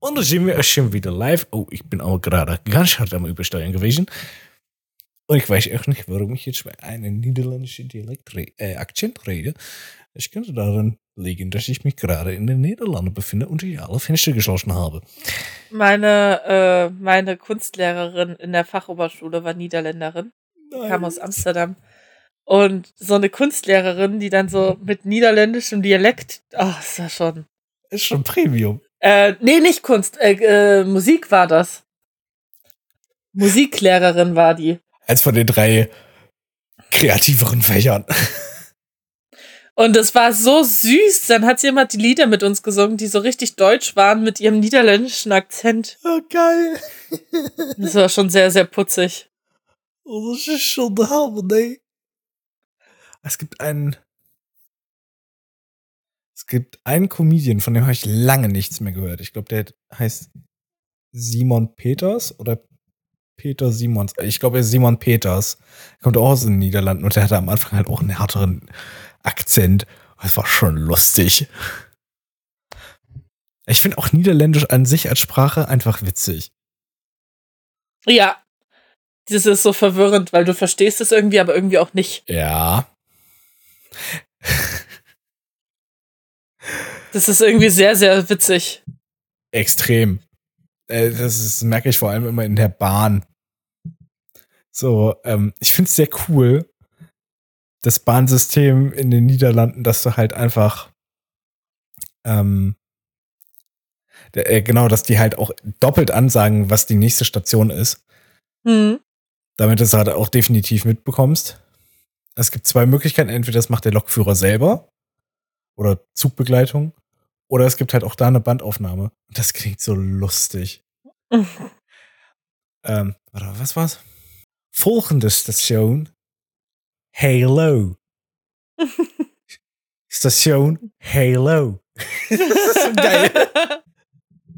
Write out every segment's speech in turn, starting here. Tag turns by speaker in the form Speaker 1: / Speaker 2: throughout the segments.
Speaker 1: Und da sind wir auch schon wieder live. Oh, ich bin auch gerade ganz hart am Übersteuern gewesen. Und ich weiß echt nicht, warum ich jetzt bei einem niederländischen Dialekt äh, Akzent rede. Es könnte daran liegen, dass ich mich gerade in den Niederlanden befinde und ich alle Fenster geschlossen habe.
Speaker 2: Meine, äh, meine Kunstlehrerin in der Fachoberschule war Niederländerin,
Speaker 1: Nein.
Speaker 2: kam aus Amsterdam. Und so eine Kunstlehrerin, die dann so mit niederländischem Dialekt, oh, ist ja schon.
Speaker 1: Ist schon Premium.
Speaker 2: Äh, nee, nicht Kunst, äh, äh, Musik war das. Musiklehrerin war die.
Speaker 1: Als von den drei kreativeren Fächern.
Speaker 2: Und es war so süß. Dann hat sie immer die Lieder mit uns gesungen, die so richtig deutsch waren mit ihrem niederländischen Akzent.
Speaker 1: Oh, geil.
Speaker 2: Das war schon sehr, sehr putzig.
Speaker 1: Oh, das ist schon der Hammer, ne? Es gibt einen. Es gibt einen Comedian, von dem habe ich lange nichts mehr gehört. Ich glaube, der heißt Simon Peters oder Peter Simons. Ich glaube, er ist Simon Peters. Er kommt auch aus den Niederlanden und der hatte am Anfang halt auch einen härteren Akzent. Das war schon lustig. Ich finde auch Niederländisch an sich als Sprache einfach witzig.
Speaker 2: Ja. Das ist so verwirrend, weil du verstehst es irgendwie, aber irgendwie auch nicht.
Speaker 1: Ja.
Speaker 2: Das ist irgendwie sehr, sehr witzig.
Speaker 1: Extrem. Äh, Das ist, merke ich vor allem immer in der Bahn. So, ähm, ich finde es sehr cool, das Bahnsystem in den Niederlanden, dass du halt einfach, ähm, äh, genau, dass die halt auch doppelt ansagen, was die nächste Station ist,
Speaker 2: Hm.
Speaker 1: damit du es halt auch definitiv mitbekommst. Es gibt zwei Möglichkeiten, entweder das macht der Lokführer selber oder Zugbegleitung, oder es gibt halt auch da eine Bandaufnahme. Und das klingt so lustig. Ähm, warte, was war's? Volgende Station. Halo. Station Halo. das ist so geil.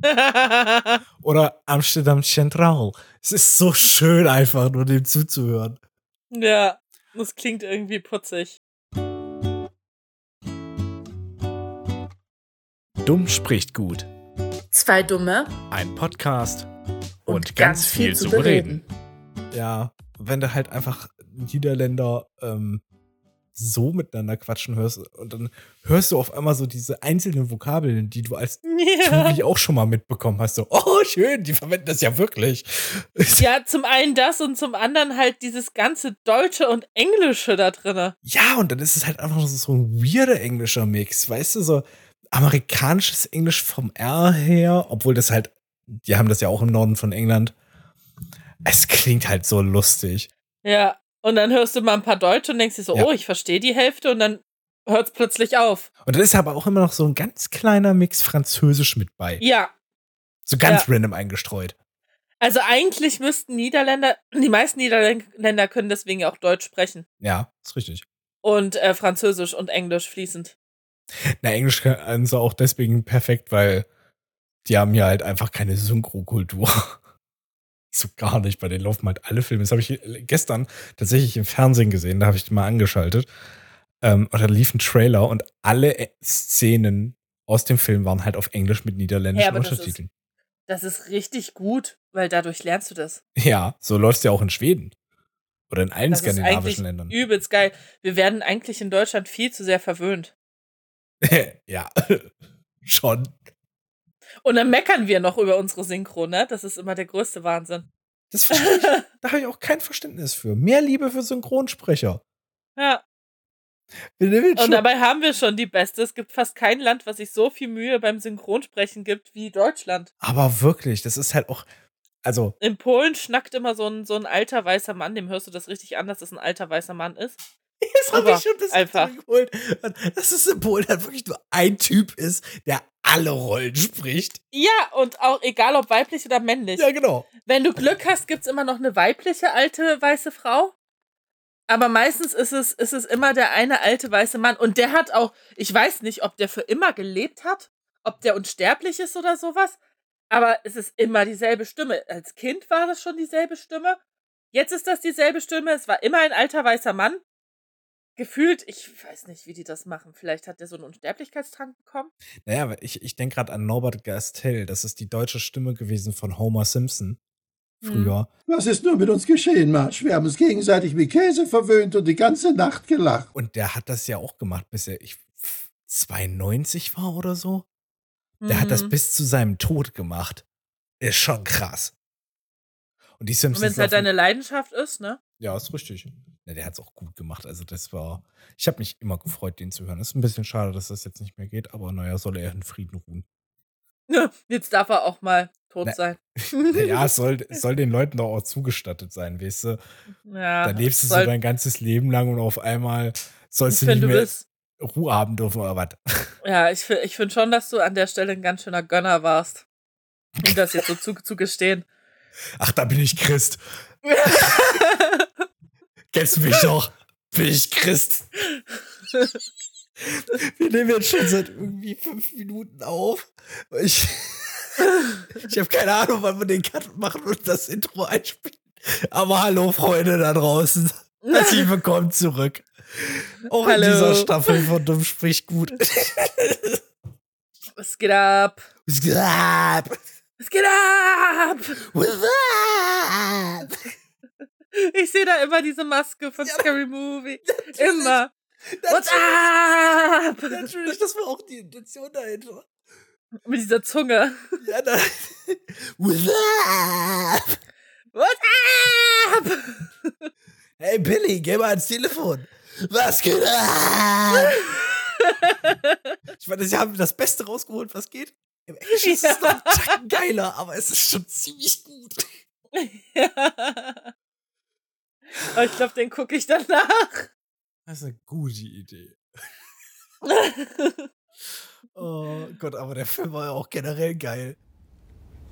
Speaker 1: Oder Amsterdam Central. Es ist so schön einfach, nur dem zuzuhören.
Speaker 2: ja, das klingt irgendwie putzig.
Speaker 1: Dumm spricht gut.
Speaker 3: Zwei Dumme
Speaker 1: Ein Podcast
Speaker 3: und, ganz, viel, zu bereden.
Speaker 1: Ja, wenn du halt einfach Niederländer ähm, so miteinander quatschen hörst und dann hörst du auf einmal so diese einzelnen Vokabeln, die du als
Speaker 2: Ja.
Speaker 1: Auch schon mal mitbekommen hast. So, oh, schön, die verwenden das ja wirklich.
Speaker 2: ja, zum einen das und zum anderen halt dieses ganze Deutsche und Englische da drinne.
Speaker 1: Ja, und dann ist es halt einfach so, so ein weirder englischer Mix, weißt du, so amerikanisches Englisch vom R her, obwohl das halt, die haben das ja auch im Norden von England. Es klingt halt so lustig.
Speaker 2: Ja. Und dann hörst du mal ein paar Deutsche und denkst dir so,
Speaker 1: Ja.
Speaker 2: oh, ich verstehe die Hälfte und dann hört es plötzlich auf.
Speaker 1: Und dann ist aber auch immer noch so ein ganz kleiner Mix Französisch mit bei.
Speaker 2: Ja.
Speaker 1: So ganz
Speaker 2: Ja.
Speaker 1: random eingestreut.
Speaker 2: Also eigentlich müssten Niederländer, die meisten Niederländer können deswegen ja auch Deutsch sprechen.
Speaker 1: Ja, ist richtig.
Speaker 2: Und äh, Französisch und Englisch fließend.
Speaker 1: Na, Englisch können sie auch deswegen perfekt, weil die haben ja halt einfach keine Synchrokultur. so gar nicht. Bei denen laufen halt alle Filme. Das habe ich gestern tatsächlich im Fernsehen gesehen. Da habe ich die mal angeschaltet. Ähm, und da lief ein Trailer und alle äh, Szenen aus dem Film waren halt auf Englisch mit niederländischen
Speaker 2: Ja, aber das
Speaker 1: Untertiteln.
Speaker 2: Das ist richtig gut, weil dadurch lernst du das.
Speaker 1: Ja, so läuft's ja auch in Schweden. Oder in allen
Speaker 2: Das ist eigentlich
Speaker 1: skandinavischen Ländern.
Speaker 2: übelst geil. Wir werden eigentlich in Deutschland viel zu sehr verwöhnt.
Speaker 1: ja, schon.
Speaker 2: Und dann meckern wir noch über unsere Synchro, ne? Das ist immer der größte Wahnsinn.
Speaker 1: Das ich. da habe ich auch kein Verständnis für. Mehr Liebe für Synchronsprecher.
Speaker 2: Ja. Und dabei haben wir schon die Beste. Es gibt fast kein Land, was sich so viel Mühe beim Synchronsprechen gibt wie Deutschland.
Speaker 1: Aber wirklich, das ist halt auch. Also,
Speaker 2: In Polen schnackt immer so ein, so ein alter weißer Mann, dem hörst du das richtig an, dass das ein alter weißer Mann ist.
Speaker 1: das
Speaker 2: habe ich schon
Speaker 1: das
Speaker 2: einfach.
Speaker 1: geholt. Dass es in Polen halt wirklich nur ein Typ ist, der alle Rollen spricht.
Speaker 2: Ja, und auch egal ob weiblich oder männlich.
Speaker 1: Ja, genau.
Speaker 2: Wenn du Glück hast, gibt's immer noch eine weibliche alte weiße Frau. Aber meistens ist es, ist es immer der eine alte weiße Mann. Und der hat auch, ich weiß nicht, ob der für immer gelebt hat, ob der unsterblich ist oder sowas. Aber es ist immer dieselbe Stimme. Als Kind war das schon dieselbe Stimme. Jetzt ist das dieselbe Stimme. Es war immer ein alter weißer Mann. Gefühlt, ich weiß nicht, wie die das machen. Vielleicht hat der so einen Unsterblichkeitstrank bekommen.
Speaker 1: Naja, aber ich, ich denke gerade an Norbert Gastel. Das ist die deutsche Stimme gewesen von Homer Simpson. Früher.
Speaker 4: Was ist nur mit uns geschehen, Marsch? Wir haben uns gegenseitig mit Käse verwöhnt und die ganze Nacht gelacht.
Speaker 1: Und der hat das ja auch gemacht, bis er ich, 92 war oder so. Der hat das
Speaker 2: Mhm.
Speaker 1: bis zu seinem Tod gemacht. Ist schon krass. Und die
Speaker 2: Und
Speaker 1: Simpsons.
Speaker 2: wenn es halt deine Leidenschaft ist, ne?
Speaker 1: Ja, ist richtig. Ja, der hat es auch gut gemacht. Also, das war. Ich habe mich immer gefreut, den zu hören. Ist ein bisschen schade, dass das jetzt nicht mehr geht, aber naja, soll er in Frieden ruhen.
Speaker 2: Jetzt darf er auch mal tot
Speaker 1: Na,
Speaker 2: sein.
Speaker 1: Naja, es soll, soll den Leuten doch auch zugestattet sein, weißt du?
Speaker 2: ja,
Speaker 1: Da lebst du so dein ganzes Leben lang und auf einmal sollst du nicht
Speaker 2: du
Speaker 1: mehr
Speaker 2: bist.
Speaker 1: Ruhe haben dürfen oder was.
Speaker 2: Ja, ich, ich finde schon, dass du an der Stelle ein ganz schöner Gönner warst. Um das jetzt so zu, zu gestehen.
Speaker 1: Ach, da bin ich Christ. Kennst du mich doch? Bin ich Christ. Wir nehmen jetzt schon seit irgendwie fünf Minuten auf. Ich, ich habe keine Ahnung, wann wir den Cut machen und das Intro einspielen. Aber hallo, Freunde da draußen. Herzlich willkommen zurück. Auch
Speaker 2: Hallo.
Speaker 1: in dieser Staffel von Dumm spricht gut.
Speaker 2: Was geht ab?
Speaker 1: Was geht ab?
Speaker 2: Was geht ab?
Speaker 1: What's up?
Speaker 2: Ich sehe da immer diese Maske von
Speaker 1: Ja,
Speaker 2: Scary Movie. Immer. What's up?
Speaker 1: Natürlich, das war auch die Intention dahinter.
Speaker 2: Mit dieser Zunge.
Speaker 1: Ja, da. What's up?
Speaker 2: What's up?
Speaker 1: Hey Billy, geh mal ans Telefon. Was geht ab? Ich meine, sie haben das Beste rausgeholt, was geht. Im Englischen ist es noch ein Tacken geiler, aber es ist schon ziemlich gut.
Speaker 2: ja. Aber ich glaube, den gucke ich danach.
Speaker 1: Das ist eine gute Idee. Oh Gott, aber der Film war ja auch generell geil.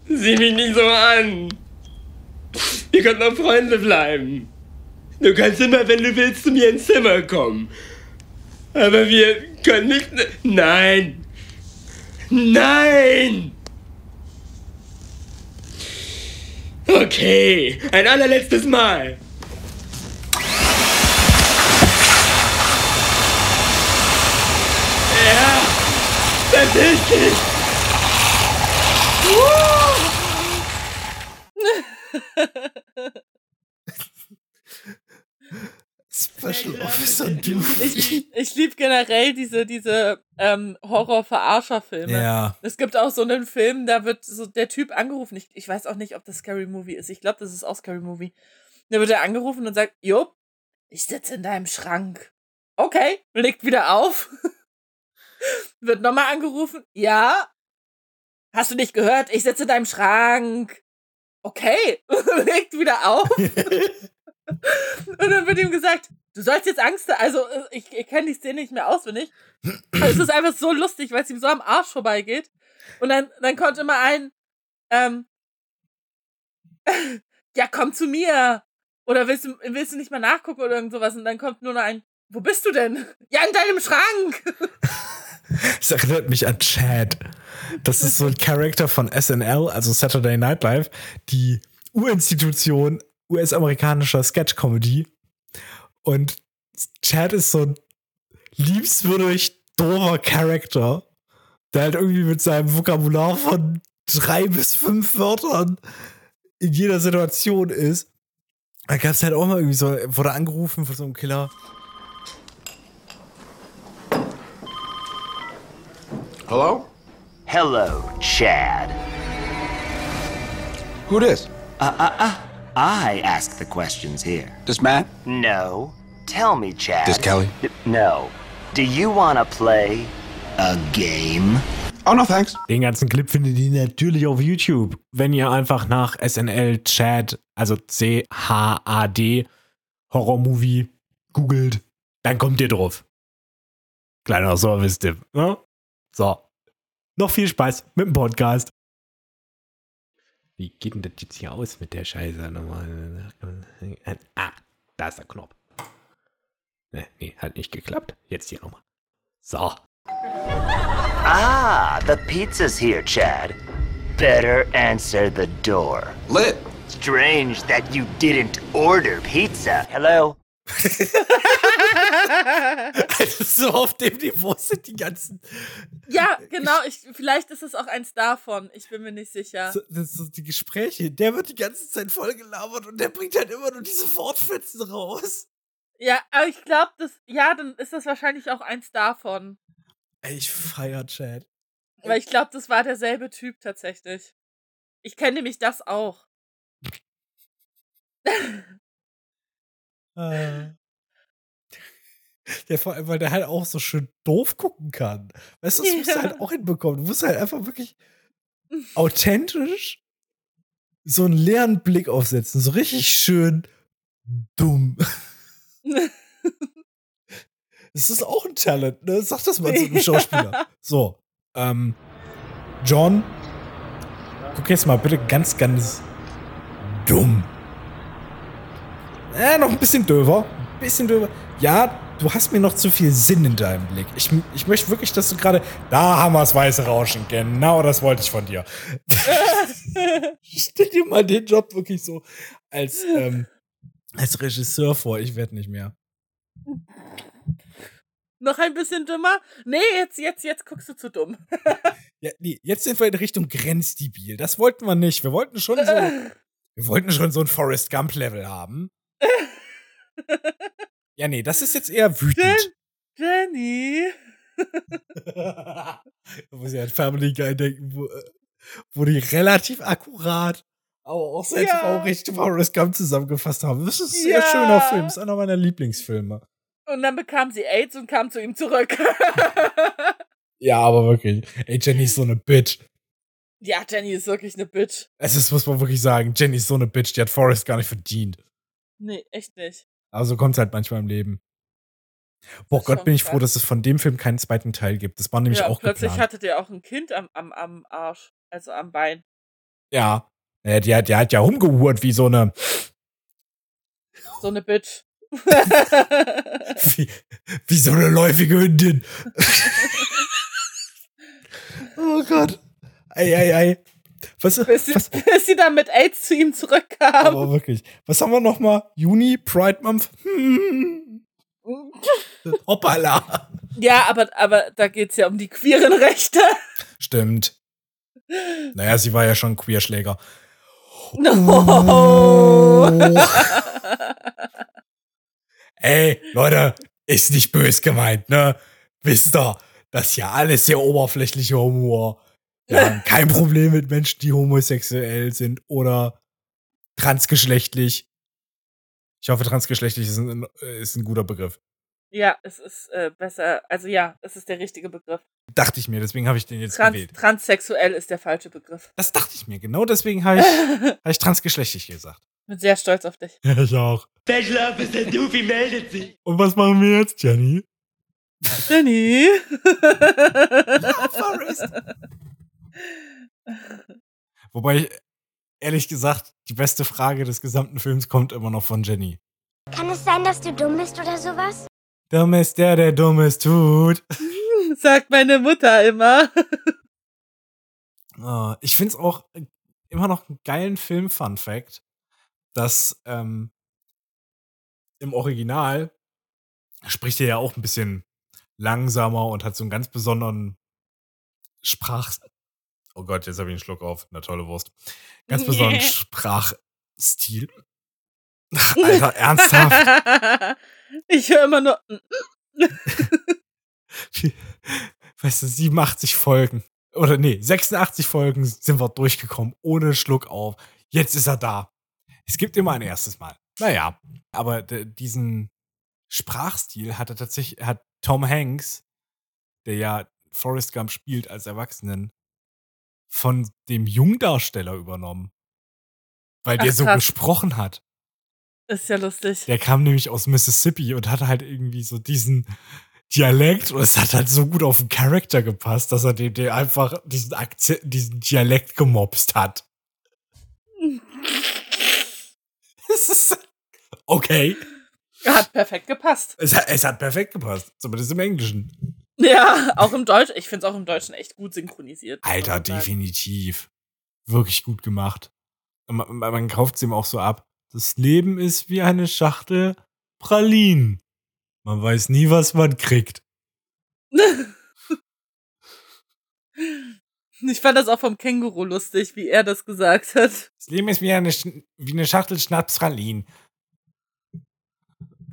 Speaker 5: Sieh mich nicht so an. Wir können noch Freunde bleiben. Du kannst immer, wenn du willst, zu mir ins Zimmer kommen. Aber wir können nicht. Nein! Nein! Okay, ein allerletztes Mal. Ja, verpiss dich!
Speaker 1: Special Officer Doofy.
Speaker 2: Ich, ich liebe generell diese, diese ähm, Horror-Verarscher-Filme.
Speaker 1: Ja.
Speaker 2: Es gibt auch so einen Film, da wird so der Typ angerufen. Ich, ich weiß auch nicht, ob das Scary Movie ist. Ich glaube, das ist auch Scary Movie. Da wird er angerufen und sagt, Jupp, ich sitze in deinem Schrank. Okay, legt wieder auf. wird nochmal angerufen. Ja. Hast du nicht gehört? Ich sitze in deinem Schrank. Okay, legt wieder auf. Und dann wird ihm gesagt, du sollst jetzt Angst, also äh, ich, ich kenne die Szene nicht mehr auswendig. Aber es ist einfach so lustig, weil es ihm so am Arsch vorbeigeht. Und dann, dann kommt immer ein, ähm, ja, komm zu mir. Oder willst du, willst du nicht mal nachgucken oder irgend sowas? Und dann kommt nur noch ein, wo bist du denn? Ja, in deinem Schrank.
Speaker 1: Das erinnert mich an Chad. Das ist so ein Charakter von SNL, also Saturday Night Live, die Urinstitution US-amerikanischer Sketch-Comedy. Und Chad ist so ein liebenswürdig doofer Charakter, der halt irgendwie mit seinem Vokabular von drei bis fünf Wörtern in jeder Situation ist. Da gab es halt auch mal irgendwie so, wurde angerufen von so einem Killer.
Speaker 6: Hello?
Speaker 7: Hello, Chad.
Speaker 6: Who this?
Speaker 7: I ask the questions here.
Speaker 6: This Matt?
Speaker 7: No. Tell me, Chad.
Speaker 6: This Kelly?
Speaker 7: D- no. Do you want to play a game?
Speaker 6: Oh, no, thanks.
Speaker 1: Den ganzen Clip findet ihr natürlich auf YouTube. Wenn ihr einfach nach SNL Chat, also C-H-A-D, Horror-Movie googelt, dann kommt ihr drauf. Kleiner Service-Tipp. Ne? So. Noch viel Spaß mit dem Podcast. Wie geht denn das jetzt hier aus mit der Scheiße nochmal? Ah, da ist der Knopf. Ne, nee, hat nicht geklappt. Jetzt hier nochmal. So.
Speaker 7: Ah, the pizza's here, Chad. Better answer the door.
Speaker 6: Lit.
Speaker 7: Strange that you didn't order pizza. Hello?
Speaker 1: Also so auf dem Niveau sind die ganzen.
Speaker 2: ja, genau. Ich, vielleicht ist es auch eins davon. Ich bin mir nicht sicher.
Speaker 1: So, das so die Gespräche, der wird die ganze Zeit voll gelabert und der bringt halt immer nur diese Wortfetzen raus.
Speaker 2: Ja, aber ich glaube, das, ja, dann ist das wahrscheinlich auch eins davon.
Speaker 1: Ey, ich feier Chad.
Speaker 2: Weil ich glaube, das war derselbe Typ tatsächlich. Ich kenne nämlich das auch.
Speaker 1: Äh. Der vor allem, weil der halt auch so schön doof gucken kann. Weißt du, das musst du
Speaker 2: Ja.
Speaker 1: halt auch hinbekommen. Du musst halt einfach wirklich authentisch so einen leeren Blick aufsetzen. So richtig schön dumm. Das ist auch ein Talent, ne? Sag das mal zu einem Schauspieler. So, ähm, John, guck jetzt mal bitte ganz, ganz dumm. Äh, noch ein bisschen döver. Ein bisschen döver. Ja, du hast mir noch zu viel Sinn in deinem Blick. Ich, ich möchte wirklich, dass du gerade. Da haben wir das weiße Rauschen. Genau das wollte ich von dir. Stell dir mal den Job wirklich so als, ähm, als Regisseur vor. Ich werde nicht mehr.
Speaker 2: Noch ein bisschen dümmer? Nee, jetzt, jetzt, jetzt guckst du zu dumm.
Speaker 1: Ja, nee, jetzt sind wir in Richtung grenzdebil. Das wollten wir nicht. Wir wollten schon so, wir wollten schon so ein Forrest Gump Level haben. Ja, nee, das ist jetzt eher wütend.
Speaker 2: Jenny.
Speaker 1: da muss ich an Family Guy denken, wo, äh, wo die relativ akkurat, aber auch sehr
Speaker 2: Ja.
Speaker 1: traurig Forrest Gump zusammengefasst haben. Das ist ein
Speaker 2: Ja.
Speaker 1: sehr schöner Film. Das ist einer meiner Lieblingsfilme.
Speaker 2: Und dann bekam sie AIDS und kam zu ihm zurück.
Speaker 1: Ja, aber wirklich. Ey, Jenny ist so eine Bitch.
Speaker 2: ja, Jenny ist wirklich eine Bitch.
Speaker 1: Es ist, muss man wirklich sagen, Jenny ist so eine Bitch, die hat Forrest gar nicht verdient.
Speaker 2: Nee, echt nicht.
Speaker 1: Aber so kommt es halt manchmal im Leben. Boah Gott, bin ich froh, dass es von dem Film keinen zweiten Teil gibt. Das war nämlich
Speaker 2: ja,
Speaker 1: auch
Speaker 2: plötzlich
Speaker 1: geplant.
Speaker 2: hatte der auch ein Kind am, am, am Arsch. Also am Bein.
Speaker 1: Ja. die, hat, die hat ja rumgehurt wie so eine,
Speaker 2: So eine Bitch.
Speaker 1: wie, wie so eine läufige Hündin. oh Gott. Ei, ei, ei. Was,
Speaker 2: bis, sie,
Speaker 1: was,
Speaker 2: bis sie dann mit AIDS zu ihm zurückkam.
Speaker 1: aber wirklich. Was haben wir noch mal? Juni, Pride Month? Hm. Hoppala.
Speaker 2: ja, aber, aber da geht's ja um die queeren Rechte.
Speaker 1: Stimmt. Naja, sie war ja schon Queerschläger.
Speaker 2: No.
Speaker 1: Ey, Leute, ist nicht bös gemeint, ne? Wisst ihr, das ist ja alles sehr oberflächlicher Humor. Wir haben kein Problem mit Menschen, die homosexuell sind oder transgeschlechtlich. Ich hoffe, transgeschlechtlich ist ein, ist ein guter Begriff.
Speaker 2: Ja, es ist äh, besser. Also ja, es ist der richtige Begriff.
Speaker 1: Dachte ich mir, deswegen habe ich den jetzt
Speaker 2: Trans
Speaker 1: gewählt.
Speaker 2: transsexuell ist der falsche Begriff.
Speaker 1: Das dachte ich mir, genau deswegen habe ich, hab ich transgeschlechtlich gesagt.
Speaker 2: Bin sehr stolz auf dich.
Speaker 1: Ja, ich auch.
Speaker 5: Bachelor, Mr. Doofy meldet sich.
Speaker 1: Und was machen wir jetzt, Jenny?
Speaker 2: Jenny.
Speaker 1: Forrest. Wobei, ich, ehrlich gesagt, die beste Frage des gesamten Films kommt immer noch von Jenny.
Speaker 8: Kann es sein, dass du dumm bist oder sowas?
Speaker 1: Dumm ist der, der Dummes tut.
Speaker 2: Sagt meine Mutter immer.
Speaker 1: Oh, ich finde es auch immer noch einen geilen Film-Fun-Fact, dass ähm, im Original spricht er ja auch ein bisschen langsamer und hat so einen ganz besonderen Sprach... Oh Gott, jetzt habe ich einen Schluck auf. Na tolle Wurst. Ganz besonderen Sprachstil. Ach, Alter, ernsthaft?
Speaker 2: Ich höre immer nur.
Speaker 1: Weißt du, 87 Folgen. Oder nee, 86 Folgen sind wir durchgekommen, ohne Schluck auf. Jetzt ist er da. Es gibt immer ein erstes Mal. Naja, aber diesen Sprachstil hat er tatsächlich, hat Tom Hanks, der ja Forrest Gump spielt als Erwachsenen, von dem Jungdarsteller übernommen. Weil der
Speaker 2: Ach,
Speaker 1: so
Speaker 2: krass.
Speaker 1: gesprochen hat.
Speaker 2: Ist ja lustig.
Speaker 1: Der kam nämlich aus Mississippi und hatte halt irgendwie so diesen Dialekt und es hat halt so gut auf den Charakter gepasst, dass er dem, dem einfach diesen Akzent, diesen Dialekt gemobst hat. Es ist okay.
Speaker 2: Hat perfekt gepasst.
Speaker 1: Es hat, es hat perfekt gepasst, zumindest im Englischen.
Speaker 2: Ja, auch im Deutschen. Ich finde es auch im Deutschen echt gut synchronisiert.
Speaker 1: Alter, definitiv. Wirklich gut gemacht. Man, man, kauft es ihm auch so ab. Das Leben ist wie eine Schachtel Pralinen. Man weiß nie, was man kriegt.
Speaker 2: Ich fand das auch vom Känguru lustig, wie er das gesagt hat.
Speaker 1: Das Leben ist wie eine, Sch- wie eine Schachtel Schnapsralin.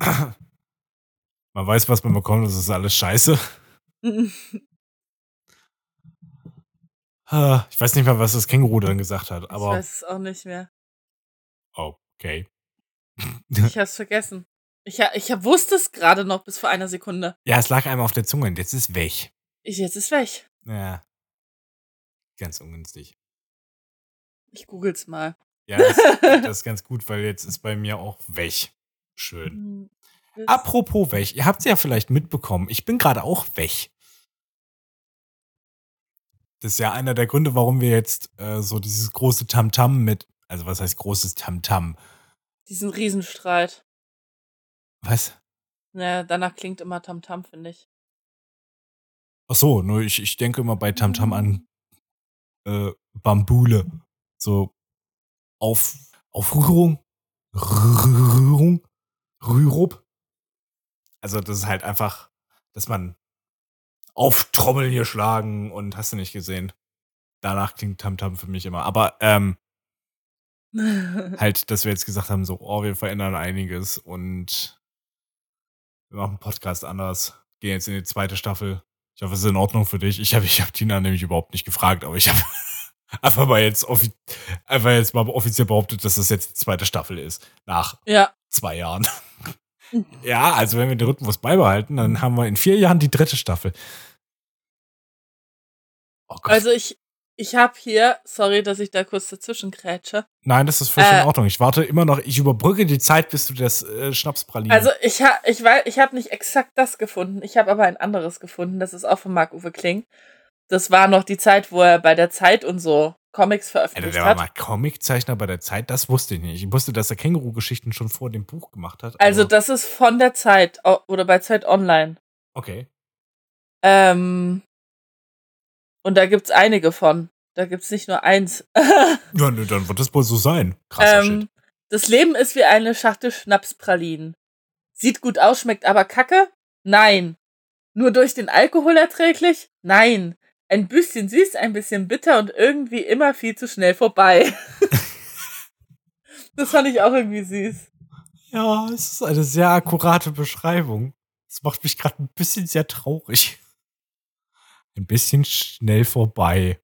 Speaker 1: Man weiß, was man bekommt, das ist alles scheiße. Ah, Ich weiß nicht mal, was das Känguru dann gesagt hat,
Speaker 2: ich
Speaker 1: aber
Speaker 2: weiß es auch nicht mehr.
Speaker 1: okay.
Speaker 2: Ich hab's vergessen. Ich, ich wusste es gerade noch bis vor einer Sekunde.
Speaker 1: Ja, es lag einmal auf der Zunge und jetzt ist weg.
Speaker 2: Ich, jetzt ist weg.
Speaker 1: Ja. Ganz ungünstig.
Speaker 2: Ich google's mal.
Speaker 1: Ja, das, das ist ganz gut, weil jetzt ist bei mir auch weg. Schön. Apropos weg, ihr habt es ja vielleicht mitbekommen, ich bin gerade auch weg. Das ist ja einer der Gründe, warum wir jetzt äh, so dieses große Tamtam mit, also was heißt großes Tamtam?
Speaker 2: Diesen Riesenstreit.
Speaker 1: Was?
Speaker 2: Naja, danach klingt immer Tamtam, finde ich.
Speaker 1: Ach so, nur ich, ich denke immer bei Tamtam an äh, Bambule. So auf Aufrührung, Rührung, Rührup. Also das ist halt einfach, dass man auf Trommeln hier schlagen und hast du nicht gesehen. Danach klingt Tamtam für mich immer. Aber ähm, halt, dass wir jetzt gesagt haben, so, oh, wir verändern einiges und wir machen einen Podcast anders, gehen jetzt in die zweite Staffel. Ich hoffe, es ist in Ordnung für dich. Ich habe ich hab Tina nämlich überhaupt nicht gefragt, aber ich habe einfach mal jetzt einfach jetzt mal offiziell behauptet, dass das jetzt die zweite Staffel ist. Nach
Speaker 2: ja.
Speaker 1: zwei Jahren. Ja, also wenn wir den Rhythmus beibehalten, dann haben wir in vier Jahren die dritte Staffel. Oh.
Speaker 2: Also ich, ich habe hier, sorry, dass ich da kurz dazwischen krätsche.
Speaker 1: Nein, das ist völlig
Speaker 2: äh,
Speaker 1: in Ordnung. Ich warte immer noch, ich überbrücke die Zeit, bis du das äh, Schnapspralinen.
Speaker 2: Also ich habe ich weiß, ich habe nicht exakt das gefunden. Ich habe aber ein anderes gefunden. Das ist auch von Marc-Uwe Kling. Das war noch die Zeit, wo er bei der Zeit und so Comics veröffentlicht
Speaker 1: der war
Speaker 2: hat.
Speaker 1: mal Comiczeichner bei der Zeit, das wusste ich nicht. Ich wusste, dass er Känguru-Geschichten schon vor dem Buch gemacht hat.
Speaker 2: Also das ist von der Zeit oder bei Zeit Online.
Speaker 1: Okay.
Speaker 2: Ähm, und da gibt's einige von. Da gibt's nicht nur eins.
Speaker 1: Ja, nö, dann wird das wohl so sein. Krasser Shit.
Speaker 2: ähm, das Leben ist wie eine Schachtel Schnapspralinen. Sieht gut aus, schmeckt aber kacke? Nein. Nur durch den Alkohol erträglich? Nein. Ein bisschen süß, ein bisschen bitter und irgendwie immer viel zu schnell vorbei. das fand ich auch irgendwie süß.
Speaker 1: Ja, es ist eine sehr akkurate Beschreibung. Das macht mich gerade ein bisschen sehr traurig. Ein bisschen schnell vorbei.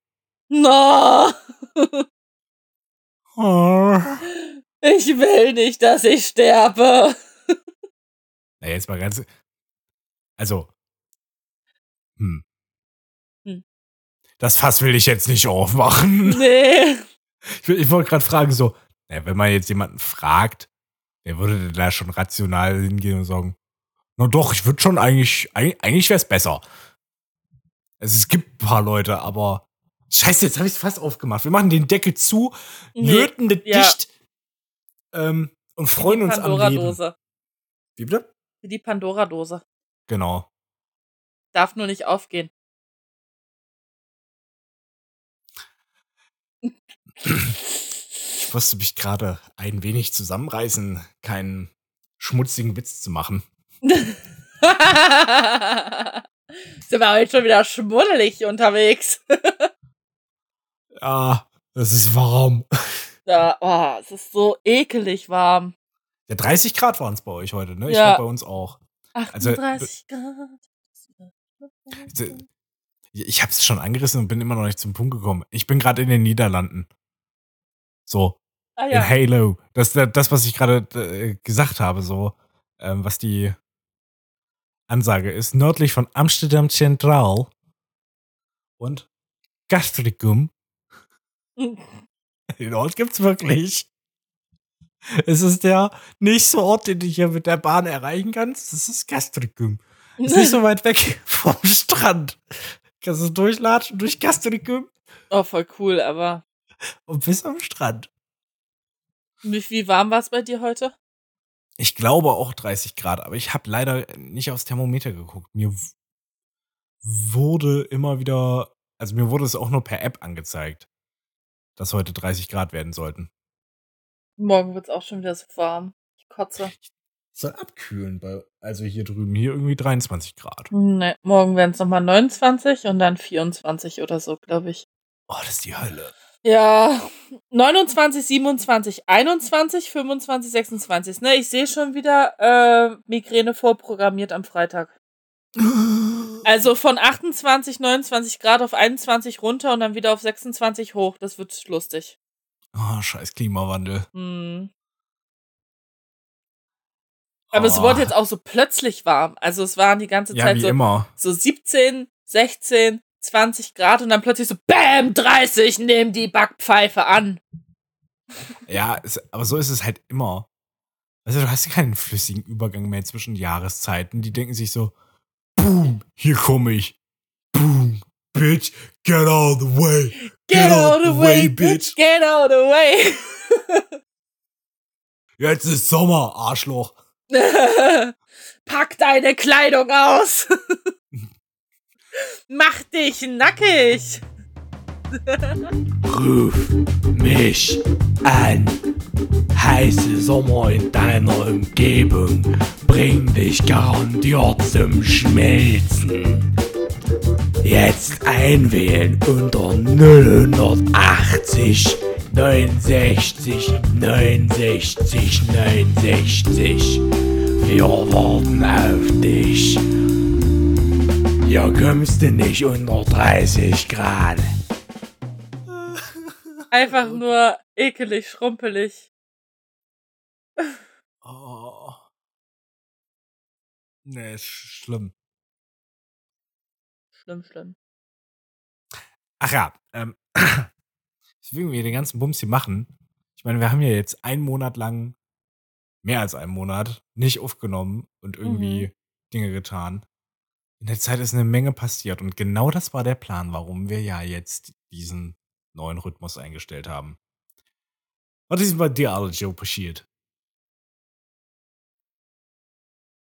Speaker 2: No.
Speaker 1: Oh.
Speaker 2: Ich will nicht, dass ich sterbe.
Speaker 1: Na, jetzt mal ganz. Also. Hm.
Speaker 2: Hm.
Speaker 1: Das Fass will ich jetzt nicht aufmachen.
Speaker 2: Nee.
Speaker 1: Ich, ich wollte gerade fragen, so, na, wenn man jetzt jemanden fragt, der würde da schon rational hingehen und sagen, na doch, ich würde schon eigentlich, eig- eigentlich wäre es besser. Also es gibt ein paar Leute, aber scheiße, jetzt habe ich es fast aufgemacht. Wir machen den Deckel zu,
Speaker 2: Nee.
Speaker 1: löten das
Speaker 2: Ja.
Speaker 1: dicht ähm, und freuen uns am Leben.
Speaker 2: Pandora-Dose.
Speaker 1: Wie bitte?
Speaker 2: Wie die Pandora-Dose.
Speaker 1: Genau.
Speaker 2: Darf nur nicht aufgehen.
Speaker 1: Ich musste mich gerade ein wenig zusammenreißen, keinen schmutzigen Witz zu machen.
Speaker 2: Sind wir heute schon wieder schmuddelig unterwegs?
Speaker 1: Ja, es ist warm.
Speaker 2: Ja, oh, es ist so ekelig warm.
Speaker 1: Ja, 30 Grad waren es bei euch heute, ne? Ich
Speaker 2: Ja.
Speaker 1: glaube bei uns auch. Also,
Speaker 2: 38 Grad.
Speaker 1: Ich habe es schon angerissen und bin immer noch nicht zum Punkt gekommen. Ich bin gerade in den Niederlanden. So,
Speaker 2: Ah
Speaker 1: in
Speaker 2: ja.
Speaker 1: Halo. Das, das, was ich gerade äh, gesagt habe, so, ähm, was die Ansage ist. Nördlich von Amsterdam Central und Castricum. Den Ort gibt's wirklich. Es ist der nächste Ort, den du hier mit der Bahn erreichen kannst. Das ist Castricum. Ist nicht so weit weg vom Strand. Kannst du durchlatschen durch Castricum
Speaker 2: Oh, voll cool, aber
Speaker 1: und bis am Strand.
Speaker 2: wie, wie warm war es bei dir heute?
Speaker 1: Ich glaube auch 30 Grad, aber ich habe leider nicht aufs Thermometer geguckt. Mir wurde immer wieder, also mir wurde es auch nur per App angezeigt, dass heute 30 Grad werden sollten.
Speaker 2: Morgen wird es auch schon wieder so warm. Ich kotze.
Speaker 1: Soll abkühlen, bei, also hier drüben, hier irgendwie 23 Grad.
Speaker 2: Ne, morgen werden es nochmal 29 und dann 24 oder so, glaube ich.
Speaker 1: Oh, das ist die Hölle.
Speaker 2: Ja, 29, 27, 21, 25, 26. Ne, ich sehe schon wieder äh, Migräne vorprogrammiert am Freitag. Also von 28, 29 Grad auf 21 runter und dann wieder auf 26 hoch. Das wird lustig.
Speaker 1: Oh, scheiß Klimawandel.
Speaker 2: Hm. Aber es
Speaker 1: Oh.
Speaker 2: wurde jetzt auch so plötzlich warm. Also es waren die ganze
Speaker 1: Ja,
Speaker 2: Zeit so,
Speaker 1: immer.
Speaker 2: so 17, 16, 20 Grad und dann plötzlich so BÄM 30, nehm die Backpfeife an.
Speaker 1: Ja, es, aber so ist es halt immer. Also du hast keinen flüssigen Übergang mehr zwischen Jahreszeiten. Die denken sich so, boom, hier komme ich. Boom, bitch, get out of the way.
Speaker 2: Get, out of the way, bitch. Get out of the way.
Speaker 1: Jetzt ist Sommer, Arschloch.
Speaker 2: Pack deine Kleidung aus. Mach dich nackig.
Speaker 9: Ruf mich an. Heiße Sommer in deiner Umgebung bring dich garantiert zum Schmelzen. Jetzt einwählen unter 080 69 69 69. Wir warten auf dich. Hier kommst du nicht unter 30 Grad.
Speaker 2: Einfach nur ekelig, schrumpelig.
Speaker 1: Oh. Nee, ist schlimm.
Speaker 2: Schlimm, schlimm.
Speaker 1: Ach ja, ähm, deswegen wir den ganzen Bums hier machen. Ich meine, wir haben ja jetzt einen Monat lang, mehr als einen Monat, nicht aufgenommen und irgendwie Dinge getan. In der Zeit ist eine Menge passiert und genau das war der Plan, warum wir ja jetzt diesen neuen Rhythmus eingestellt haben. Was ist bei dir alles so passiert?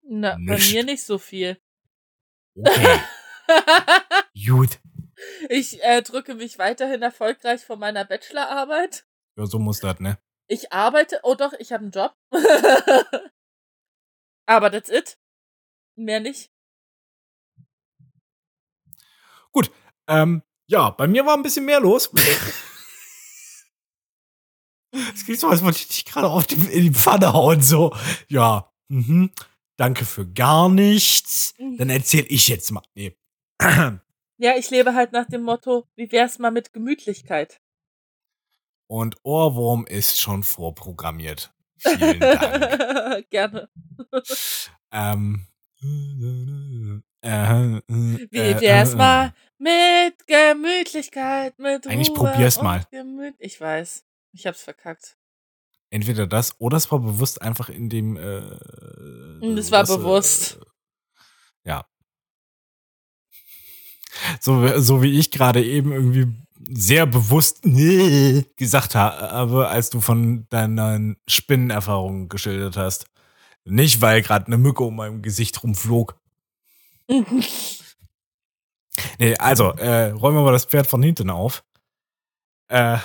Speaker 2: Na,
Speaker 1: Nicht.
Speaker 2: bei mir nicht so viel.
Speaker 1: Okay, gut.
Speaker 2: Ich äh, drücke mich weiterhin erfolgreich von meiner Bachelorarbeit.
Speaker 1: Ja, so muss das, ne?
Speaker 2: Ich arbeite, oh doch, ich habe einen Job. Aber that's it. Mehr nicht.
Speaker 1: Ähm, ja, bei mir war ein bisschen mehr los. Es klingt so, als wollte ich dich gerade auf die, in die Pfanne hauen. So, ja, mhm, danke für gar nichts. Dann erzähl ich jetzt mal. Nee.
Speaker 2: Ja, ich lebe halt nach dem Motto, wie wär's mal mit Gemütlichkeit?
Speaker 1: Und Ohrwurm ist schon vorprogrammiert. Vielen Dank.
Speaker 2: Gerne.
Speaker 1: ähm, äh,
Speaker 2: Wie
Speaker 1: äh,
Speaker 2: wär's
Speaker 1: äh,
Speaker 2: mal mit Gemütlichkeit, mit
Speaker 1: Eigentlich
Speaker 2: Ruhe
Speaker 1: probier's mal.
Speaker 2: Ich weiß. Ich hab's verkackt.
Speaker 1: Entweder das oder es war bewusst einfach in dem. Äh,
Speaker 2: Mm, Das war
Speaker 1: was, äh,
Speaker 2: bewusst.
Speaker 1: ja. So, so wie ich gerade eben irgendwie sehr bewusst gesagt habe, als du von deinen Spinnenerfahrungen geschildert hast. Nicht, weil gerade eine Mücke um meinem Gesicht rumflog. Nee, also, äh, räumen wir mal das Pferd von hinten auf. Äh,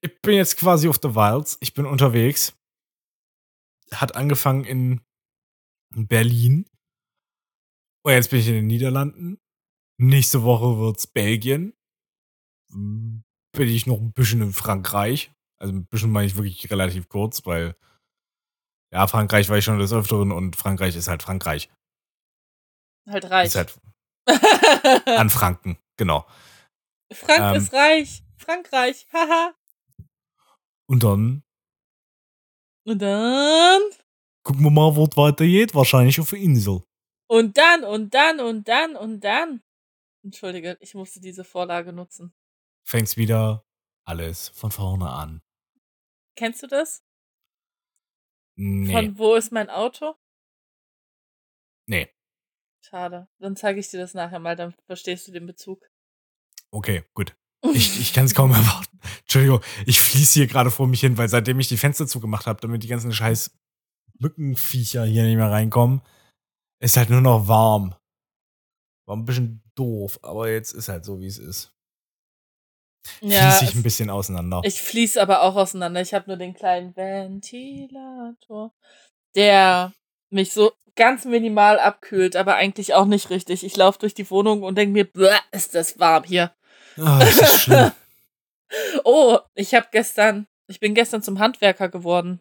Speaker 1: ich bin jetzt quasi auf der Wilds. Ich bin unterwegs. Hat angefangen in Berlin. Und jetzt bin ich in den Niederlanden. Nächste Woche wird's Belgien. Bin ich noch ein bisschen in Frankreich. Also ein bisschen meine ich wirklich relativ kurz, weil ja, Frankreich war ich schon des Öfteren und Frankreich ist halt Frankreich.
Speaker 2: halt reich.
Speaker 1: Ist halt an Franken, genau.
Speaker 2: Frank
Speaker 1: ähm,
Speaker 2: ist reich. Frankreich. Haha.
Speaker 1: Und dann
Speaker 2: Und dann.
Speaker 1: gucken wir mal, wo es weitergeht. Wahrscheinlich auf der Insel.
Speaker 2: Und dann, und dann, und dann, und dann. Entschuldige, ich musste diese Vorlage nutzen.
Speaker 1: Fängt's wieder alles von vorne an.
Speaker 2: Kennst du das?
Speaker 1: Nee.
Speaker 2: Von wo ist mein Auto?
Speaker 1: nee.
Speaker 2: Schade. Dann zeige ich dir das nachher mal, dann verstehst du den Bezug.
Speaker 1: Okay, gut. Ich, ich kann es kaum erwarten. Entschuldigung, ich fließe hier gerade vor mich hin, weil seitdem ich die Fenster zugemacht habe, damit die ganzen scheiß Mückenviecher hier nicht mehr reinkommen, ist halt nur noch warm. War ein bisschen doof, aber jetzt ist halt so, wie es ist.
Speaker 2: Ja,
Speaker 1: Fließe ich ein bisschen auseinander.
Speaker 2: ich fließe aber auch auseinander. Ich habe nur den kleinen Ventilator. der mich so ganz minimal abkühlt, aber eigentlich auch nicht richtig. Ich laufe durch die Wohnung und denke mir, "Bäh, ist das warm hier.
Speaker 1: Ah, das ist schlimm.
Speaker 2: Oh, ich habe gestern, ich bin gestern zum Handwerker geworden.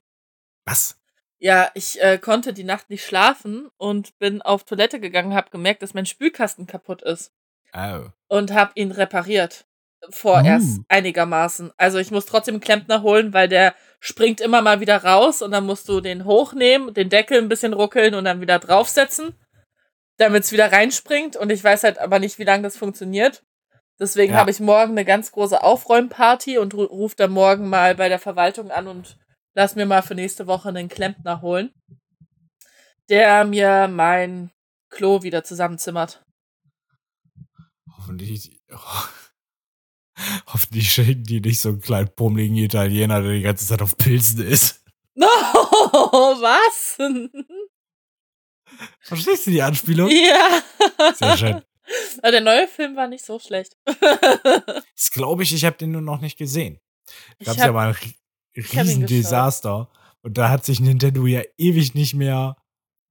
Speaker 1: Was?
Speaker 2: Ja, ich äh, konnte die Nacht nicht schlafen und bin auf Toilette gegangen, habe gemerkt, dass mein Spülkasten kaputt ist
Speaker 1: Oh.
Speaker 2: und habe ihn repariert. Vorerst
Speaker 1: Uh.
Speaker 2: einigermaßen. Also ich muss trotzdem einen Klempner holen, weil der springt immer mal wieder raus und dann musst du den hochnehmen, den Deckel ein bisschen ruckeln und dann wieder draufsetzen, damit es wieder reinspringt. Und ich weiß halt aber nicht, wie lange das funktioniert. Deswegen
Speaker 1: Ja.
Speaker 2: habe ich morgen eine ganz große Aufräumparty und ru rufe dann morgen mal bei der Verwaltung an und lass mir mal für nächste Woche einen Klempner holen, der mir mein Klo wieder zusammenzimmert.
Speaker 1: Hoffentlich. Hoffentlich schicken die nicht so einen kleinen pummeligen Italiener, der die ganze Zeit auf Pilzen ist.
Speaker 2: No, was?
Speaker 1: Verstehst du die Anspielung?
Speaker 2: ja.
Speaker 1: Sehr schön.
Speaker 2: Aber der neue Film war nicht so schlecht.
Speaker 1: Das glaube ich, ich habe den nur noch nicht gesehen. Gab
Speaker 2: hab-
Speaker 1: ja mal ein
Speaker 2: ich hab ihn
Speaker 1: Riesendesaster. Und da hat sich Nintendo ja ewig nicht mehr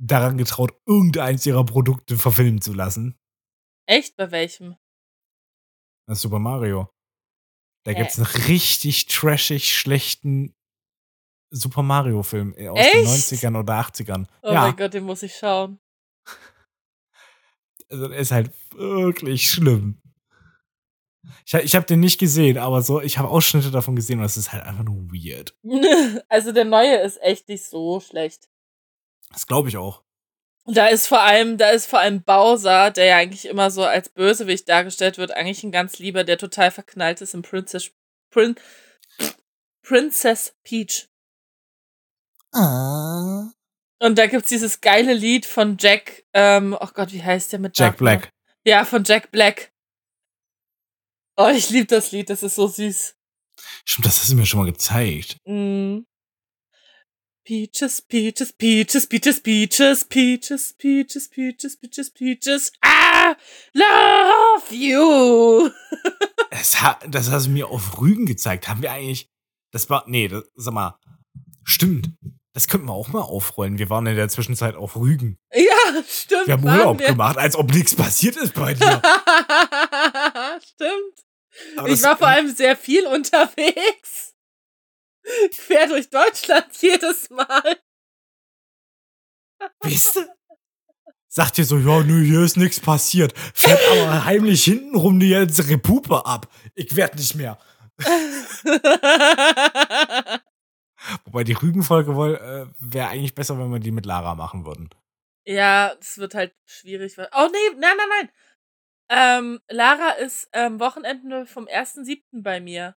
Speaker 1: daran getraut, irgendeins ihrer Produkte verfilmen zu lassen.
Speaker 2: Echt? Bei welchem?
Speaker 1: Das Super Mario. Da
Speaker 2: Äh.
Speaker 1: gibt's einen richtig trashig schlechten Super Mario-Film aus den
Speaker 2: Echt?
Speaker 1: 90ern oder 80ern.
Speaker 2: Oh
Speaker 1: ja,
Speaker 2: mein Gott, den muss ich schauen.
Speaker 1: also der ist halt wirklich schlimm. Ich, ich habe den nicht gesehen, aber so, ich habe Ausschnitte davon gesehen und es ist halt einfach nur weird.
Speaker 2: also der neue ist echt nicht so schlecht.
Speaker 1: Das glaube ich auch.
Speaker 2: Und da ist vor allem, da ist vor allem Bowser, der ja eigentlich immer so als Bösewicht dargestellt wird, eigentlich ein ganz lieber, der total verknallt ist in Princess Prin, Princess Peach.
Speaker 1: Ah.
Speaker 2: Und da gibt's dieses geile Lied von Jack, ähm, oh Gott, wie heißt der mit
Speaker 1: Jack
Speaker 2: Nachnamen?
Speaker 1: Black.
Speaker 2: Ja, von Jack Black. Oh, ich liebe das Lied, das ist so süß.
Speaker 1: Stimmt, das hast du mir schon mal gezeigt.
Speaker 2: Mm. Peaches, Peaches, Peaches, Peaches, Peaches, Peaches, Peaches, Peaches, Peaches, Peaches. Ah, love you.
Speaker 1: Das, das hast du mir auf Rügen gezeigt. Haben wir eigentlich. Das war. Nee, das, sag mal. Stimmt. Das könnten wir auch mal aufrollen. Wir waren in der Zwischenzeit auf Rügen.
Speaker 2: Ja, stimmt.
Speaker 1: Wir haben Urlaub
Speaker 2: wir.
Speaker 1: gemacht, als ob nichts passiert ist bei dir.
Speaker 2: stimmt.
Speaker 1: Aber
Speaker 2: ich war vor allem sehr viel unterwegs. Quer durch Deutschland jedes Mal.
Speaker 1: Weißt du? Sagt ihr so, ja, nö, hier ist nichts passiert. Fährt aber heimlich hintenrum die ganze Repupe ab. Ich werd nicht mehr. Wobei die Rügenfolge wohl äh, wäre eigentlich besser, wenn wir die mit Lara machen würden.
Speaker 2: Ja, es wird halt schwierig. Oh nee, nein, nein, nein. Ähm, Lara ist ähm, Wochenende vom 1.7. bei mir.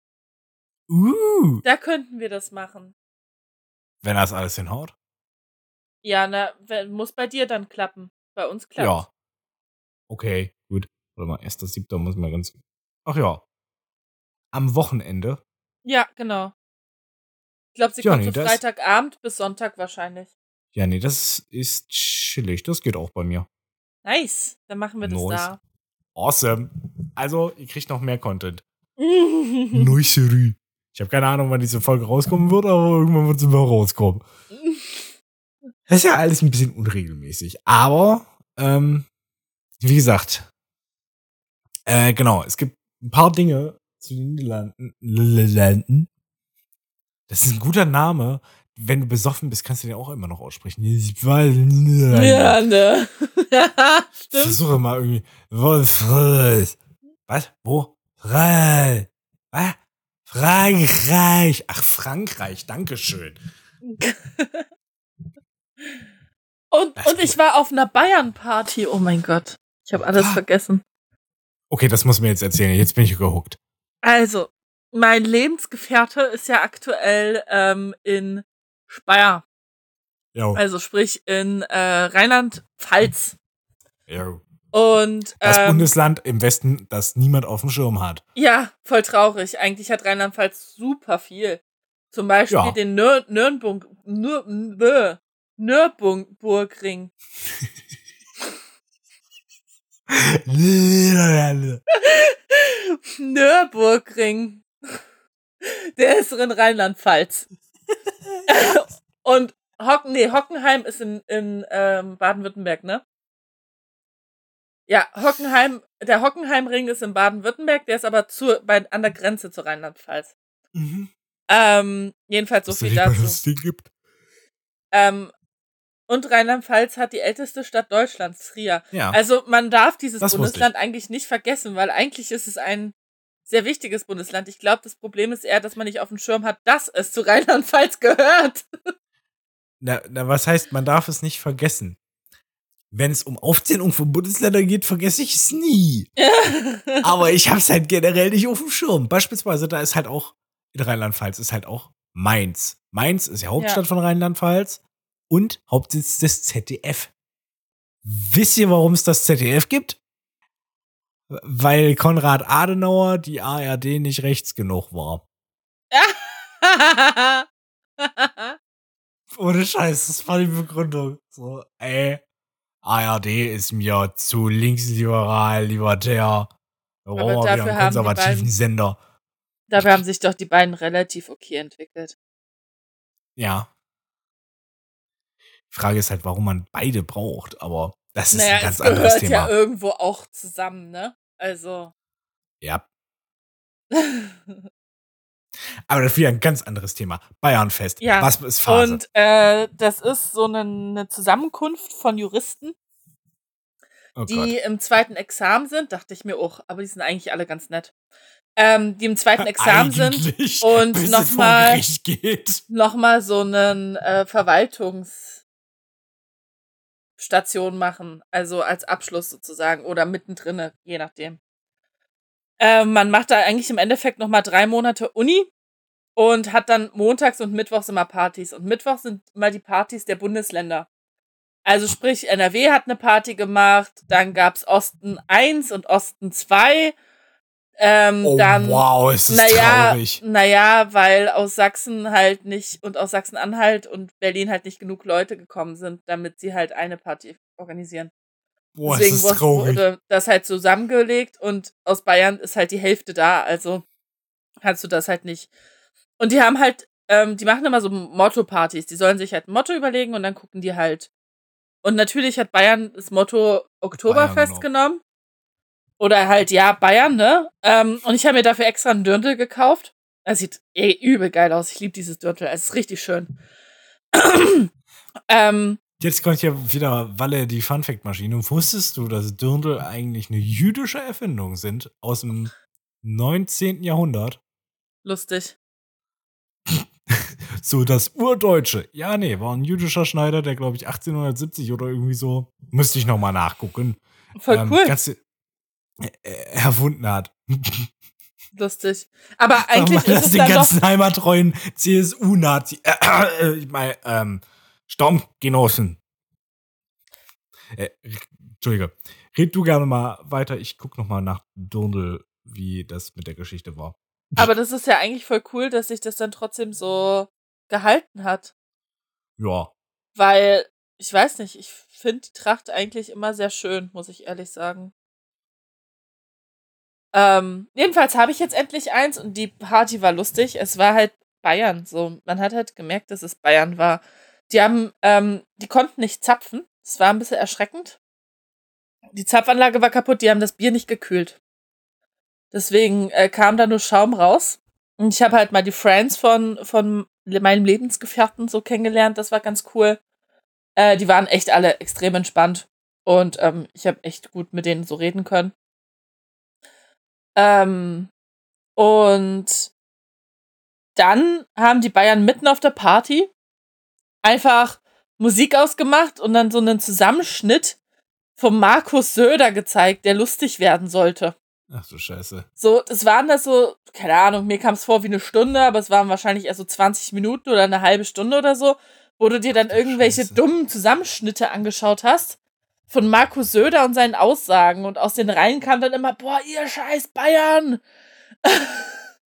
Speaker 1: Uh.
Speaker 2: Da könnten wir das machen.
Speaker 1: Wenn das alles hinhaut.
Speaker 2: Ja, na, muss bei dir dann klappen. Bei uns klappt.
Speaker 1: Ja. Okay, gut. Warte mal, 1.7. muss man ganz. Ach ja. Am Wochenende.
Speaker 2: Ja, genau. Ich glaube, sie
Speaker 1: Ja,
Speaker 2: kommt
Speaker 1: nee,
Speaker 2: so Freitagabend bis Sonntag wahrscheinlich.
Speaker 1: Ja, nee, das ist chillig. Das geht auch bei mir.
Speaker 2: Nice. Dann machen wir das
Speaker 1: Nice. Awesome. Also, ihr kriegt noch mehr Content.
Speaker 2: da.
Speaker 1: Neucherie. Ich habe keine Ahnung, wann diese Folge rauskommen wird, aber irgendwann wird sie mal rauskommen. Das ist ja alles ein bisschen unregelmäßig. Aber, ähm, wie gesagt, äh, genau, es gibt ein paar Dinge zu den. Niederlanden. Das ist ein guter Name. Wenn du besoffen bist, kannst du den auch immer noch aussprechen.
Speaker 2: Ja, ne. stimmt.
Speaker 1: Versuche mal irgendwie. Wolfred. Was? Wo? Frei. Was? Frankreich. Ach, Frankreich. Dankeschön.
Speaker 2: Und, und ich war auf einer Bayern-Party. Oh mein Gott. Ich habe alles
Speaker 1: Ah.
Speaker 2: vergessen.
Speaker 1: Okay, das muss mir jetzt erzählen. Jetzt bin ich gehuckt.
Speaker 2: Also, mein Lebensgefährte ist ja aktuell ähm, in Speyer.
Speaker 1: Jo.
Speaker 2: Also sprich in äh, Rheinland-Pfalz.
Speaker 1: jo.
Speaker 2: Und
Speaker 1: Das
Speaker 2: ähm,
Speaker 1: Bundesland im Westen, das niemand auf dem Schirm hat.
Speaker 2: ja, voll traurig. Eigentlich hat Rheinland-Pfalz super viel. Zum Beispiel
Speaker 1: Ja.
Speaker 2: den Nür Nürnberg Nür Nür Nürburgring. Nürburgring. Der ist in Rheinland-Pfalz. Und Hocken, nee, Hockenheim ist in, in ähm, Baden-Württemberg, ne? Ja, Hockenheim, der Hockenheimring ist in Baden-Württemberg, der ist aber zu, bei, an der Grenze zu Rheinland-Pfalz.
Speaker 1: Mhm.
Speaker 2: Ähm, jedenfalls so
Speaker 1: Dass
Speaker 2: viel dazu.
Speaker 1: das Ding gibt.
Speaker 2: Ähm, und Rheinland-Pfalz hat die älteste Stadt Deutschlands, Trier.
Speaker 1: Ja.
Speaker 2: Also man darf dieses
Speaker 1: Das
Speaker 2: Bundesland eigentlich nicht vergessen, weil eigentlich ist es ein sehr wichtiges Bundesland. Ich glaube, das Problem ist eher, dass man nicht auf dem Schirm hat, dass es zu Rheinland-Pfalz gehört.
Speaker 1: Na, na, was heißt, man darf es nicht vergessen? Wenn es um Aufzählung von Bundesländern geht, vergesse ich es nie. Aber ich habe es halt generell nicht auf dem Schirm. Beispielsweise, da ist halt auch in Rheinland-Pfalz ist halt auch Mainz. Mainz ist ja Hauptstadt
Speaker 2: Ja.
Speaker 1: von Rheinland-Pfalz und Hauptsitz des ZDF. Wisst ihr, warum es das ZDF gibt? Weil Konrad Adenauer die ARD nicht rechts genug war. Ohne Scheiß, das war die Begründung. So, ey, ARD ist mir zu linksliberal, libertär. Wir wieder
Speaker 2: dafür
Speaker 1: einen konservativen
Speaker 2: beiden-
Speaker 1: Sender.
Speaker 2: Dabei haben sich doch die beiden relativ okay entwickelt.
Speaker 1: Ja. Frage ist halt, warum man beide braucht, aber das ist
Speaker 2: naja,
Speaker 1: ein ganz
Speaker 2: es gehört
Speaker 1: anderes
Speaker 2: ja
Speaker 1: Thema.
Speaker 2: irgendwo auch zusammen, ne? Also.
Speaker 1: Ja, aber das ist wieder ein ganz anderes Thema. Bayernfest.
Speaker 2: Ja,
Speaker 1: Was ist Phase?
Speaker 2: Und äh, das ist so eine, eine Zusammenkunft von Juristen,
Speaker 1: oh
Speaker 2: die
Speaker 1: Gott.
Speaker 2: im zweiten Examen sind, dachte ich mir auch, aber die sind eigentlich alle ganz nett. Ähm, die im zweiten Examen sind
Speaker 1: Eigentlich,
Speaker 2: und
Speaker 1: bis es
Speaker 2: noch mal- nochmal so einen äh, Verwaltungsstation machen, also als Abschluss sozusagen oder mittendrin, je nachdem. Ähm, man macht da eigentlich im Endeffekt nochmal drei Monate Uni und hat dann montags und mittwochs immer Partys. Und mittwochs sind immer die Partys der Bundesländer. Also sprich, NRW hat eine Party gemacht, dann gab's Osten 1 und Osten 2. Ähm,
Speaker 1: Oh,
Speaker 2: dann,
Speaker 1: wow, ist das
Speaker 2: naja,
Speaker 1: traurig.
Speaker 2: Naja, weil aus Sachsen halt nicht und aus Sachsen-Anhalt und Berlin halt nicht genug Leute gekommen sind, damit sie halt eine Party organisieren.
Speaker 1: Boah,
Speaker 2: Deswegen
Speaker 1: ist das traurig.
Speaker 2: wurde das halt zusammengelegt und aus Bayern ist halt die Hälfte da, also kannst du das halt nicht. Und die haben halt, ähm, die machen immer so Motto-Partys. Die sollen sich halt ein Motto überlegen und dann gucken die halt. Und natürlich hat Bayern das Motto Oktoberfest
Speaker 1: genau.
Speaker 2: genommen. Oder halt, ja, Bayern, ne? Ähm, und ich habe mir dafür extra einen Dirndl gekauft. Das sieht eh übel geil aus. Ich liebe dieses Dirndl. Es ist richtig schön. ähm,
Speaker 1: Jetzt kommt ja wieder Walle die Funfact-Maschine. Wusstest du, dass Dirndl eigentlich eine jüdische Erfindung sind aus dem 19. Jahrhundert?
Speaker 2: lustig.
Speaker 1: So das Urdeutsche. Ja, nee, war ein jüdischer Schneider, der, glaube ich, 1870 oder irgendwie so, müsste ich nochmal nachgucken.
Speaker 2: Voll
Speaker 1: ähm,
Speaker 2: cool.
Speaker 1: Ganz, äh, erfunden hat.
Speaker 2: Lustig. Aber eigentlich
Speaker 1: Weil
Speaker 2: ist
Speaker 1: das
Speaker 2: es
Speaker 1: den
Speaker 2: dann doch
Speaker 1: ganzen heimattreuen CSU-Nazi, äh, äh, ich meine, ähm, Stammgenossen. Äh, Entschuldige. Red du gerne mal weiter. Ich guck noch mal nach Dirndl, wie das mit der Geschichte war.
Speaker 2: Aber das ist ja eigentlich voll cool, dass sich das dann trotzdem so gehalten hat.
Speaker 1: Ja.
Speaker 2: Weil, ich weiß nicht, ich finde die Tracht eigentlich immer sehr schön, muss ich ehrlich sagen. Ähm, jedenfalls habe ich jetzt endlich eins und die Party war lustig. Es war halt Bayern. So, man hat halt gemerkt, dass es Bayern war. Die haben, ähm, die konnten nicht zapfen. Es war ein bisschen erschreckend. Die Zapfanlage war kaputt, die haben das Bier nicht gekühlt. Deswegen äh, kam da nur Schaum raus. Und ich habe halt mal die Friends von, von meinem Lebensgefährten so kennengelernt. Das war ganz cool. Äh, die waren echt alle extrem entspannt. Und ähm, ich habe echt gut mit denen so reden können. Ähm, und dann haben die Bayern mitten auf der Party einfach Musik ausgemacht und dann so einen Zusammenschnitt vom Markus Söder gezeigt, der lustig werden sollte.
Speaker 1: Ach du Scheiße.
Speaker 2: So, das waren das so, keine Ahnung, mir kam es vor wie eine Stunde, aber es waren wahrscheinlich erst so 20 Minuten oder eine halbe Stunde oder so, wo du dir dann irgendwelche
Speaker 1: Scheiße.
Speaker 2: dummen Zusammenschnitte angeschaut hast von Markus Söder und seinen Aussagen und aus den Reihen kam dann immer, boah, ihr scheiß Bayern!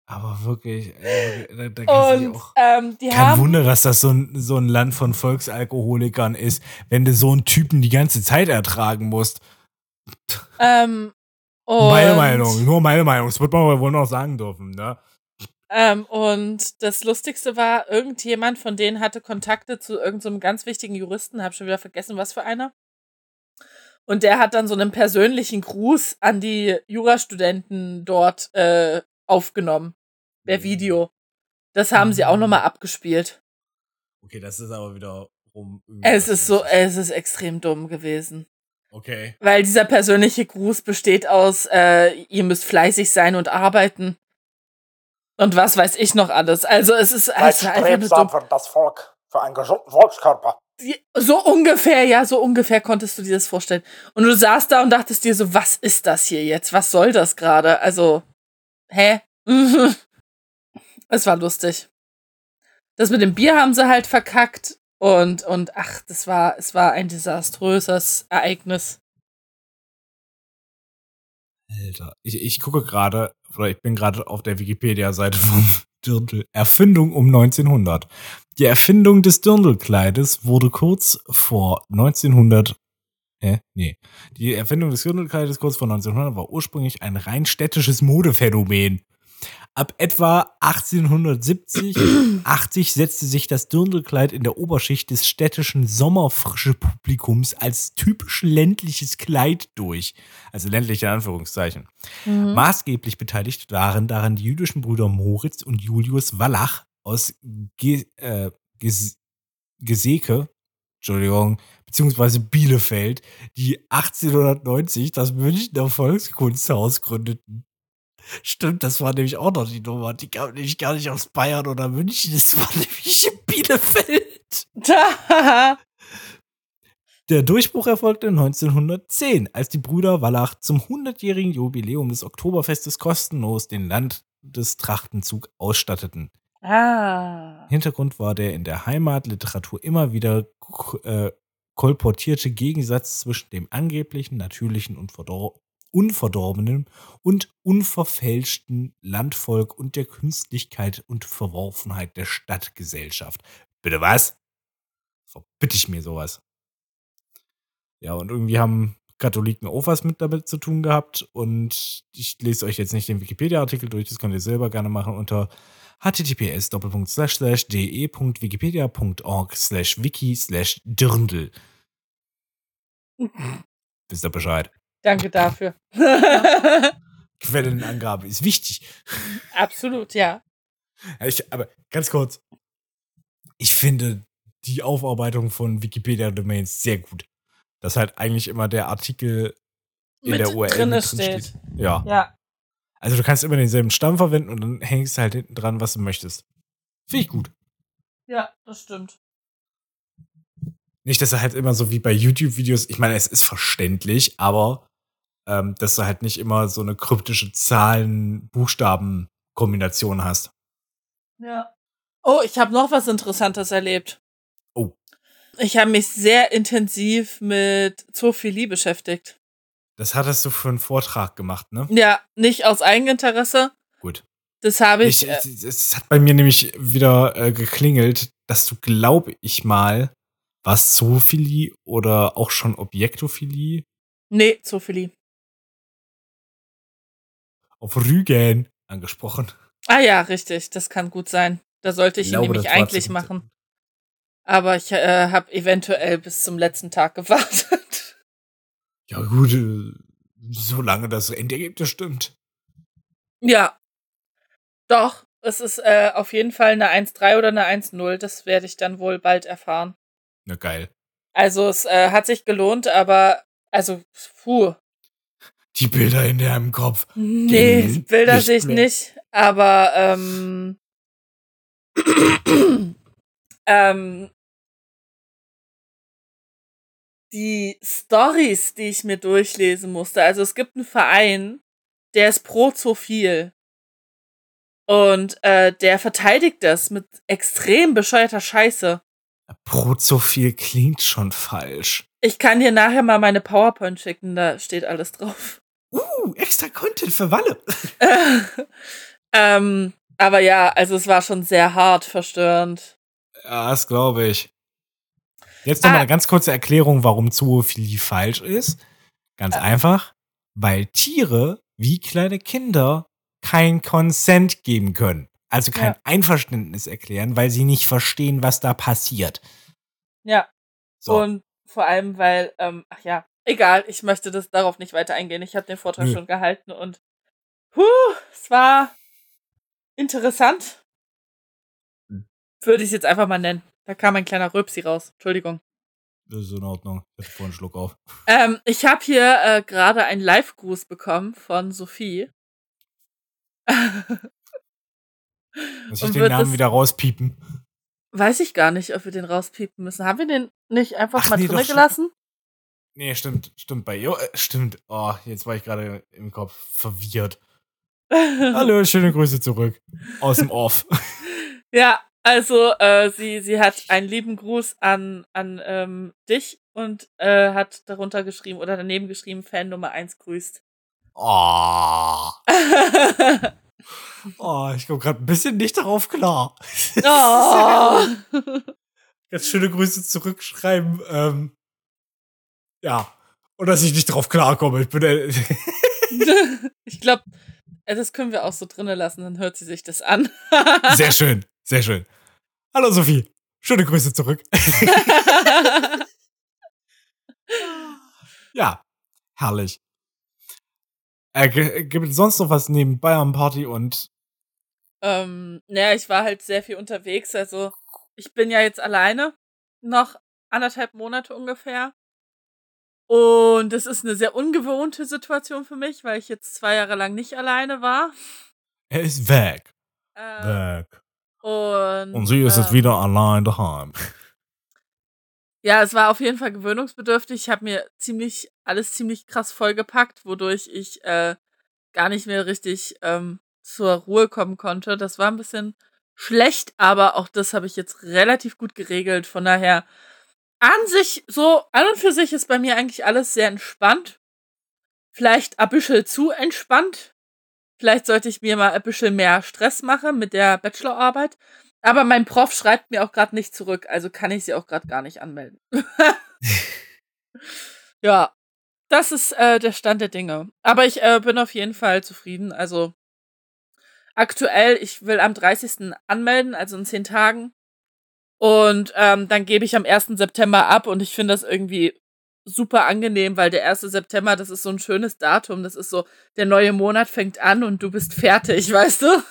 Speaker 1: Aber wirklich, äh, da, da kannst
Speaker 2: Und
Speaker 1: auch.
Speaker 2: ähm, die
Speaker 1: Kein Wunder, dass das so ein, so ein Land von Volksalkoholikern ist, wenn du so einen Typen die ganze Zeit ertragen musst.
Speaker 2: ähm, und
Speaker 1: Meine Meinung, nur meine Meinung. Das wird man wohl noch sagen dürfen, ne?
Speaker 2: Ähm, und das Lustigste war, irgendjemand von denen hatte Kontakte zu irgendeinem so ganz wichtigen Juristen, hab schon wieder vergessen, was für einer. Und der hat dann so einen persönlichen Gruß an die Jurastudenten dort äh, aufgenommen. Per Video. Das haben sie auch nochmal abgespielt.
Speaker 1: Okay, das ist aber wieder rum.
Speaker 2: Es ist so, es ist extrem dumm gewesen.
Speaker 1: Okay.
Speaker 2: Weil dieser persönliche Gruß besteht aus, äh, ihr müsst fleißig sein und arbeiten. Und was weiß ich noch alles. Also es ist, es ist einfach nur dumm.
Speaker 10: für das Volk, für einen gesunden Volkskörper.
Speaker 2: So ungefähr, ja, so ungefähr konntest du dir das vorstellen. Und du saßt da und dachtest dir so, was ist das hier jetzt? Was soll das gerade? Also, hä? es war lustig. Das mit dem Bier haben sie halt verkackt. Und, und ach, das war, es war ein desaströses Ereignis.
Speaker 1: Alter, ich, ich gucke gerade, oder ich bin gerade auf der Wikipedia-Seite vom Dirndl. Erfindung um 1900. Die Erfindung des Dirndlkleides wurde kurz vor 1900 äh, nee. Die Erfindung des Dirndlkleides kurz vor 1900 war ursprünglich ein rein städtisches Modephänomen. Ab etwa 1870, 80 setzte sich das Dirndlkleid in der Oberschicht des städtischen Sommerfrische-Publikums als typisch ländliches Kleid durch. Also ländlich in Anführungszeichen.
Speaker 2: Mhm.
Speaker 1: Maßgeblich beteiligt waren daran die jüdischen Brüder Moritz und Julius Wallach aus Ge äh, Ges Geseke, Entschuldigung, beziehungsweise Bielefeld, die 1890 das Münchner Volkskunsthaus gründeten. Stimmt, das war nämlich auch noch die Nummer. Die kam nämlich gar nicht aus Bayern oder München, das war nämlich in Bielefeld. Der Durchbruch erfolgte 1910, als die Brüder Wallach zum 100-jährigen Jubiläum des Oktoberfestes kostenlos den Landestrachtenzug ausstatteten.
Speaker 2: Ah.
Speaker 1: Hintergrund war der in der Heimatliteratur immer wieder äh, kolportierte Gegensatz zwischen dem angeblichen, natürlichen und verdor unverdorbenen und unverfälschten Landvolk und der Künstlichkeit und Verworfenheit der Stadtgesellschaft. Bitte was? Verbitte ich mir sowas. Ja, und irgendwie haben Katholiken auch was mit damit zu tun gehabt. Und ich lese euch jetzt nicht den Wikipedia-Artikel durch, das könnt ihr selber gerne machen unter https de.wikipedia.org slash wiki slash dirndl. Wisst ihr Bescheid?
Speaker 2: Danke dafür.
Speaker 1: Quellenangabe ist wichtig.
Speaker 2: Absolut, ja.
Speaker 1: Ja, Ich, aber ganz kurz. Ich finde die Aufarbeitung von Wikipedia-Domains sehr gut. Dass halt eigentlich immer der Artikel in
Speaker 2: Mit
Speaker 1: der URL mit drin steht.
Speaker 2: steht.
Speaker 1: Ja.
Speaker 2: Ja.
Speaker 1: Also du kannst immer denselben Stamm verwenden und dann hängst du halt hinten dran, was du möchtest. Finde ich gut.
Speaker 2: Ja, das stimmt.
Speaker 1: Nicht, dass er halt immer so wie bei YouTube-Videos, ich meine, es ist verständlich, aber ähm, dass du halt nicht immer so eine kryptische Zahlen-Buchstaben-Kombination hast.
Speaker 2: Ja. Oh, ich habe noch was Interessantes erlebt.
Speaker 1: Oh.
Speaker 2: Ich habe mich sehr intensiv mit Zoophilie beschäftigt.
Speaker 1: Das hattest du für einen Vortrag gemacht, ne?
Speaker 2: Ja, nicht aus Eigeninteresse.
Speaker 1: Gut.
Speaker 2: Das habe ich.
Speaker 1: Ich,
Speaker 2: äh,
Speaker 1: es, hat bei mir nämlich wieder äh, geklingelt, dass du, glaube ich mal, was Zoophilie oder auch schon Objektophilie
Speaker 2: nee, Zoophilie.
Speaker 1: Auf Rügen angesprochen.
Speaker 2: Ah ja, richtig. Das kann gut sein. Da sollte ich,
Speaker 1: Ich
Speaker 2: ihn
Speaker 1: glaube,
Speaker 2: nämlich eigentlich machen. Aber ich äh, habe eventuell bis zum letzten Tag gewartet.
Speaker 1: Ja, gut, äh, solange das Endergebnis stimmt.
Speaker 2: ja. Doch, es ist äh, auf jeden Fall eine 1.3 oder eine 1.0. Das werde ich dann wohl bald erfahren.
Speaker 1: Na geil.
Speaker 2: Also es äh, hat sich gelohnt, aber also, puh.
Speaker 1: Die Bilder in deinem Kopf.
Speaker 2: Nee, Bilder
Speaker 1: nicht
Speaker 2: sehe ich
Speaker 1: mehr.
Speaker 2: nicht, aber ähm, ähm, die Stories, die ich mir durchlesen musste. Also es gibt einen Verein, der ist pro Zophil. Und äh, der verteidigt das mit extrem bescheuerter Scheiße.
Speaker 1: Prozophil klingt schon falsch.
Speaker 2: Ich kann dir nachher mal meine PowerPoint schicken, da steht alles drauf.
Speaker 1: Uh, extra Content für Walle.
Speaker 2: ähm, aber ja, also es war schon sehr hart verstörend.
Speaker 1: Ja, das glaube ich. Jetzt noch mal
Speaker 2: Ah.
Speaker 1: eine ganz kurze Erklärung, warum Zoophilie falsch ist. Ganz einfach, weil Tiere wie kleine Kinder kein Consent geben können. Also kein
Speaker 2: Ja.
Speaker 1: Einverständnis erklären, weil sie nicht verstehen, was da passiert.
Speaker 2: Ja.
Speaker 1: So.
Speaker 2: Und vor allem, weil, ähm, ach ja, egal, ich möchte das darauf nicht weiter eingehen. Ich habe den Vortrag
Speaker 1: Nö.
Speaker 2: schon gehalten und puh, es war interessant.
Speaker 1: Hm.
Speaker 2: Würde ich es jetzt einfach mal nennen. Da kam ein kleiner Röpsi raus. Entschuldigung.
Speaker 1: Das ist in Ordnung. Ich hatte vorhin einen Schluck auf.
Speaker 2: Ähm, ich habe hier äh, gerade einen Live-Gruß bekommen von Sophie.
Speaker 1: Muss ich den Namen wieder rauspiepen?
Speaker 2: Weiß ich gar nicht, ob wir den rauspiepen müssen. Haben wir den nicht einfach
Speaker 1: Ach
Speaker 2: mal
Speaker 1: nee, schon.
Speaker 2: gelassen?
Speaker 1: Nee, stimmt, stimmt bei ihr. Äh, stimmt. Oh, jetzt war ich gerade im Kopf verwirrt. Hallo, schöne Grüße zurück. Aus dem Off.
Speaker 2: Ja, also äh, sie, sie hat einen lieben Gruß an, an ähm, dich und äh, hat darunter geschrieben oder daneben geschrieben, Fan Nummer 1 grüßt.
Speaker 1: Oh. Oh, ich komme gerade ein bisschen nicht darauf klar.
Speaker 2: oh.
Speaker 1: Ganz schöne Grüße zurückschreiben. Ähm, ja. Und dass ich nicht drauf klarkomme. Ich bin äh,
Speaker 2: ich glaube, das können wir auch so drinnen lassen, dann hört sie sich das an.
Speaker 1: sehr schön, sehr schön. Hallo Sophie. Schöne Grüße zurück. ja, herrlich. Äh, gibt es sonst noch was neben Bayern Party und
Speaker 2: ähm, naja, ich war halt sehr viel unterwegs. Also ich bin ja jetzt alleine noch anderthalb Monate ungefähr. Und es ist eine sehr ungewohnte Situation für mich, weil ich jetzt zwei Jahre lang nicht alleine war.
Speaker 1: er ist weg.
Speaker 2: Äh,
Speaker 1: Weg.
Speaker 2: und,
Speaker 1: Und sie ist jetzt
Speaker 2: ähm,
Speaker 1: wieder allein daheim.
Speaker 2: Ja, es war auf jeden Fall gewöhnungsbedürftig. Ich habe mir ziemlich alles ziemlich krass vollgepackt, wodurch ich äh, gar nicht mehr richtig ähm, zur Ruhe kommen konnte. Das war ein bisschen schlecht, aber auch das habe ich jetzt relativ gut geregelt. Von daher an sich so an und für sich ist bei mir eigentlich alles sehr entspannt. Vielleicht ein bisschen zu entspannt. Vielleicht sollte ich mir mal ein bisschen mehr Stress machen mit der Bachelorarbeit. Aber mein Prof schreibt mir auch gerade nicht zurück, also kann ich sie auch gerade gar nicht anmelden. ja, das ist äh, der Stand der Dinge. Aber ich äh, bin auf jeden Fall zufrieden. Also aktuell, ich will am 30. anmelden, also in zehn Tagen. Und ähm, dann gebe ich am 1. September ab und ich finde das irgendwie super angenehm, weil der 1. September, das ist so ein schönes Datum. Das ist so, der neue Monat fängt an und du bist fertig, weißt du?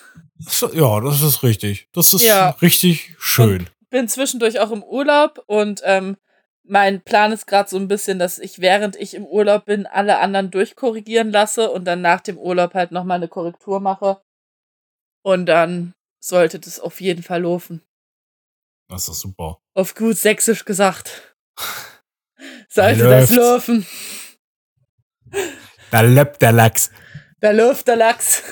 Speaker 1: Ja, das ist richtig. Das ist
Speaker 2: Ja.
Speaker 1: richtig schön.
Speaker 2: bin zwischendurch auch im Urlaub und ähm, mein Plan ist gerade so ein bisschen, dass ich während ich im Urlaub bin, alle anderen durchkorrigieren lasse und dann nach dem Urlaub halt nochmal eine Korrektur mache. Und dann sollte das auf jeden Fall laufen.
Speaker 1: Das ist super.
Speaker 2: Auf gut sächsisch gesagt. Sollte das
Speaker 1: Läuft's.
Speaker 2: laufen.
Speaker 1: Da lebt der Lachs.
Speaker 2: Da läuft der Lachs.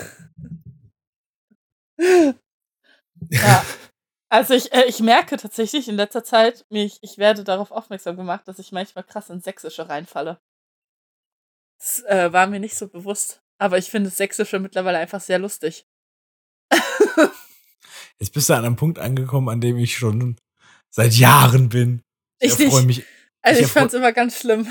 Speaker 2: ja. Also ich, äh, ich merke tatsächlich in letzter Zeit, mich, ich werde darauf aufmerksam gemacht, dass ich manchmal krass ins Sächsische reinfalle. Das äh, war mir nicht so bewusst. Aber ich finde das Sächsische mittlerweile einfach sehr lustig.
Speaker 1: Jetzt bist du an einem Punkt angekommen, an dem ich schon seit Jahren bin. Ich,
Speaker 2: Ich
Speaker 1: erfreue mich.
Speaker 2: Also ich,
Speaker 1: ich erfreu-
Speaker 2: fand's immer ganz schlimm.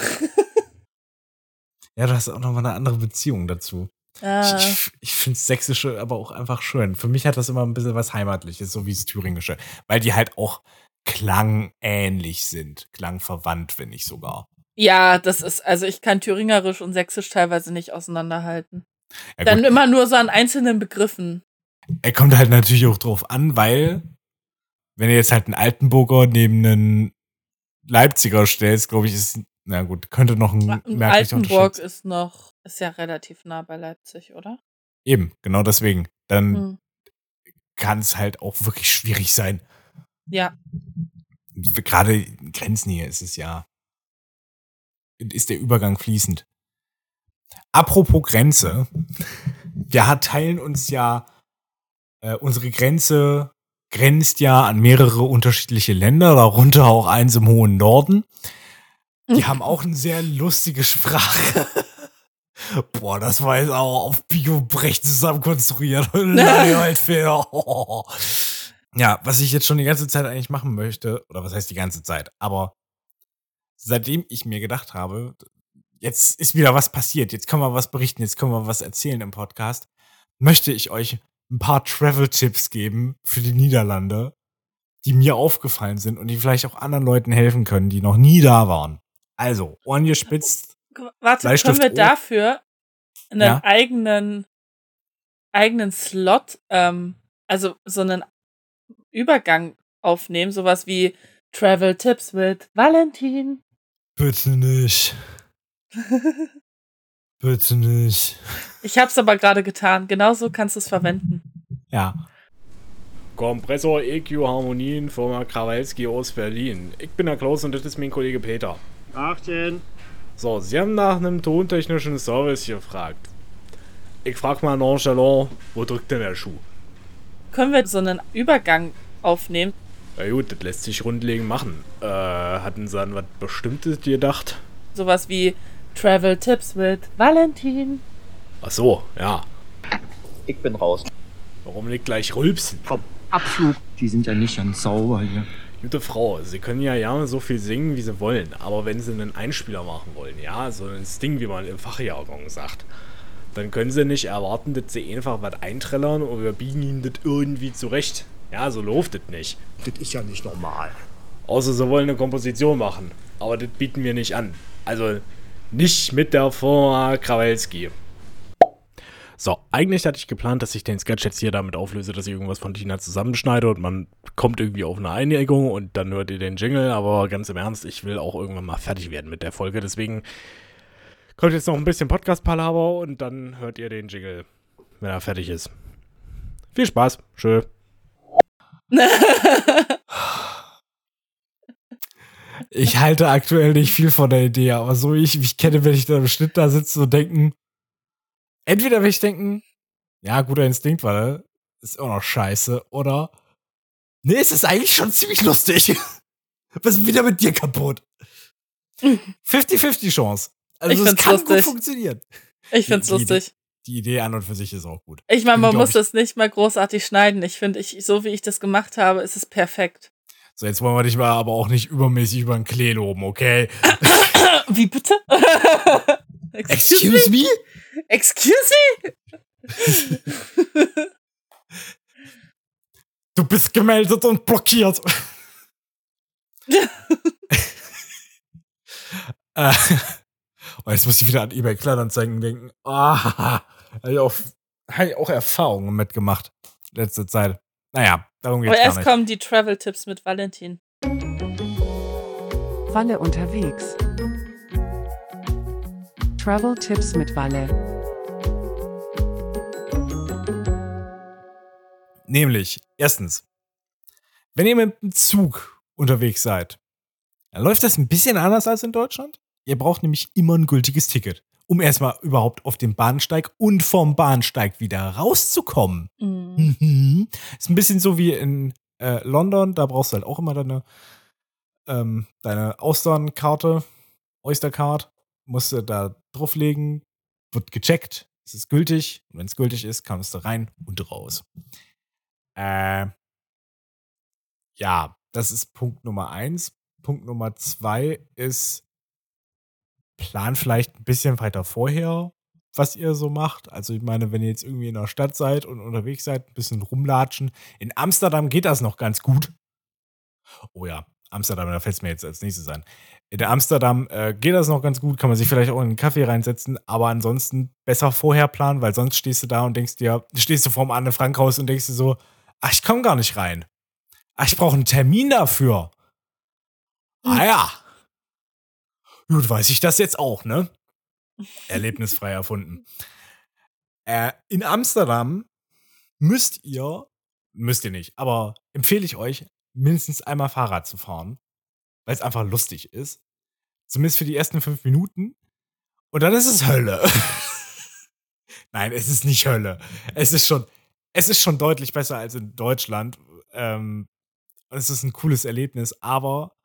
Speaker 1: Ja, du hast auch nochmal eine andere Beziehung dazu.
Speaker 2: Ah.
Speaker 1: Ich, ich, ich finde Sächsische aber auch einfach schön. Für mich hat das immer ein bisschen was Heimatliches, so wie das Thüringische. Weil die halt auch klangähnlich sind. Klangverwandt, wenn nicht sogar.
Speaker 2: Ja, das ist, also ich kann Thüringerisch und Sächsisch teilweise nicht auseinanderhalten.
Speaker 1: Ja,
Speaker 2: Dann immer nur so an einzelnen Begriffen.
Speaker 1: Er kommt halt natürlich auch drauf an, weil, wenn du jetzt halt einen Altenburger neben einen Leipziger stellst, glaube ich, ist, na gut, könnte noch ein
Speaker 2: Und
Speaker 1: merklicher
Speaker 2: Altenburg ist noch, ist ja relativ nah bei Leipzig, oder?
Speaker 1: Eben, genau deswegen. Dann
Speaker 2: Hm.
Speaker 1: kann es halt auch wirklich schwierig sein.
Speaker 2: Ja.
Speaker 1: Gerade in Grenznähe ist es ja, ist der Übergang fließend. Apropos Grenze. Wir teilen uns ja, äh, unsere Grenze grenzt ja an mehrere unterschiedliche Länder, darunter auch eins im hohen Norden. Die haben auch eine sehr lustige Sprache. Boah, das war jetzt auch auf Bio-Brecht zusammen konstruiert. Leinwandfehler. Ja, was ich jetzt schon die ganze Zeit eigentlich machen möchte, oder was heißt die ganze Zeit, aber seitdem ich mir gedacht habe, jetzt ist wieder was passiert, jetzt können wir was berichten, jetzt können wir was erzählen im Podcast, möchte ich euch ein paar Travel-Tipps geben für die Niederlande, die mir aufgefallen sind und die vielleicht auch anderen Leuten helfen können, die noch nie da waren. Also, Ohren gespitzt.
Speaker 2: Warte, können wir dafür einen
Speaker 1: Ja.
Speaker 2: eigenen, eigenen Slot, ähm, also so einen Übergang aufnehmen, sowas wie Travel Tips mit Valentin.
Speaker 1: Bitte nicht. Bitte nicht.
Speaker 2: Ich hab's aber gerade getan. Genauso kannst du es verwenden.
Speaker 1: Ja.
Speaker 9: Kompressor EQ Harmonien, Firma Krawalski aus Berlin. Ich bin der Klaus und das ist mein Kollege Peter.
Speaker 11: 18.
Speaker 9: So, Sie haben nach einem tontechnischen Service gefragt. Ich frag mal nonchalant, wo drückt denn der Schuh?
Speaker 2: Können wir so einen Übergang aufnehmen?
Speaker 9: Na gut, das lässt sich grundlegend machen. Äh, hatten Sie an was Bestimmtes gedacht?
Speaker 2: Sowas wie Travel Tips mit Valentin.
Speaker 9: Ach so, ja.
Speaker 11: Ich bin raus.
Speaker 9: Warum nicht gleich rülpsen?
Speaker 11: Komm, Abflug. Die sind ja nicht ganz sauber hier.
Speaker 9: Gute Frau, Sie können ja gerne so viel singen, wie Sie wollen, aber wenn Sie einen Einspieler machen wollen, ja, so ein Sting, wie man im Fachjargon sagt, dann können Sie nicht erwarten, dass Sie einfach was einträllern und wir biegen Ihnen das irgendwie zurecht. Ja, so läuft das nicht.
Speaker 11: Das ist ja nicht normal.
Speaker 9: Außer Sie wollen eine Komposition machen, aber das bieten wir nicht an. Also nicht mit der Firma Krawalski. So, eigentlich hatte ich geplant, dass ich den Sketch jetzt hier damit auflöse, dass ich irgendwas von Tina zusammenschneide und man kommt irgendwie auf eine Einigung und dann hört ihr den Jingle, aber ganz im Ernst, ich will auch irgendwann mal fertig werden mit der Folge, deswegen kommt jetzt noch ein bisschen Podcast-Palaver und dann hört ihr den Jingle, wenn er fertig ist. Viel Spaß, schön.
Speaker 1: Ich halte aktuell nicht viel von der Idee, aber so wie ich mich kenne, wenn ich da im Schnitt da sitze und denken, entweder will ich denken, ja, guter Instinkt, weil ist auch noch scheiße, oder nee, es ist eigentlich schon ziemlich lustig. Was ist wieder mit dir kaputt? 50-50 Chance. Also es kann gut
Speaker 2: lustig.
Speaker 1: funktionieren.
Speaker 2: Ich find's
Speaker 1: Die- die
Speaker 2: lustig.
Speaker 1: Die Idee an und für sich ist auch gut.
Speaker 2: Ich meine, man muss das nicht mal großartig schneiden. Ich finde, ich, so wie ich das gemacht habe, ist es perfekt.
Speaker 1: So, jetzt wollen wir dich mal aber auch nicht übermäßig über den Klee loben, okay?
Speaker 2: Wie bitte?
Speaker 1: Excuse me?
Speaker 2: Excuse me?
Speaker 1: Du bist gemeldet und blockiert. äh, oh, jetzt muss ich wieder an eBay Kleinanzeigen denken. Ah, habe ich, auch- hab ich auch Erfahrungen mitgemacht. Letzte Zeit. Naja, darum geht's
Speaker 2: Aber
Speaker 1: gar
Speaker 2: erst
Speaker 1: nicht.
Speaker 2: kommen die Travel-Tipps mit Valentin.
Speaker 12: Walle unterwegs. Travel Tipps mit Walle.
Speaker 1: Nämlich, erstens, wenn ihr mit dem Zug unterwegs seid, dann läuft das ein bisschen anders als in Deutschland. Ihr braucht nämlich immer ein gültiges Ticket, um erstmal überhaupt auf den Bahnsteig und vom Bahnsteig wieder rauszukommen. Mhm. Ist ein bisschen so wie in äh, London, da brauchst du halt auch immer deine, ähm, deine Austernkarte, Oystercard, musst du da drauflegen, wird gecheckt, es ist gültig. Und wenn es gültig ist, kannst du rein und raus. Äh, ja, das ist Punkt Nummer eins. Punkt Nummer zwei ist, plan vielleicht ein bisschen weiter vorher, was ihr so macht. Also ich meine, wenn ihr jetzt irgendwie in der Stadt seid und unterwegs seid, ein bisschen rumlatschen. In Amsterdam geht das noch ganz gut. Oh ja, Amsterdam, da fällt es mir jetzt als nächstes ein. In Amsterdam äh, geht das noch ganz gut, kann man sich vielleicht auch in einen Kaffee reinsetzen, aber ansonsten besser vorher planen, weil sonst stehst du da und denkst dir, stehst du vorm Anne Frank Haus und denkst dir so, ach, ich komme gar nicht rein. Ach, ich brauche einen Termin dafür. Ah ja. Gut, weiß ich das jetzt auch, ne? Erlebnisfrei erfunden. Äh, in Amsterdam müsst ihr, müsst ihr nicht, aber empfehle ich euch, mindestens einmal Fahrrad zu fahren, weil es einfach lustig ist. Zumindest für die ersten fünf Minuten. Und dann ist es Hölle. Nein, es ist nicht Hölle. Es ist schon, es ist schon deutlich besser als in Deutschland. Ähm, es ist ein cooles Erlebnis, aber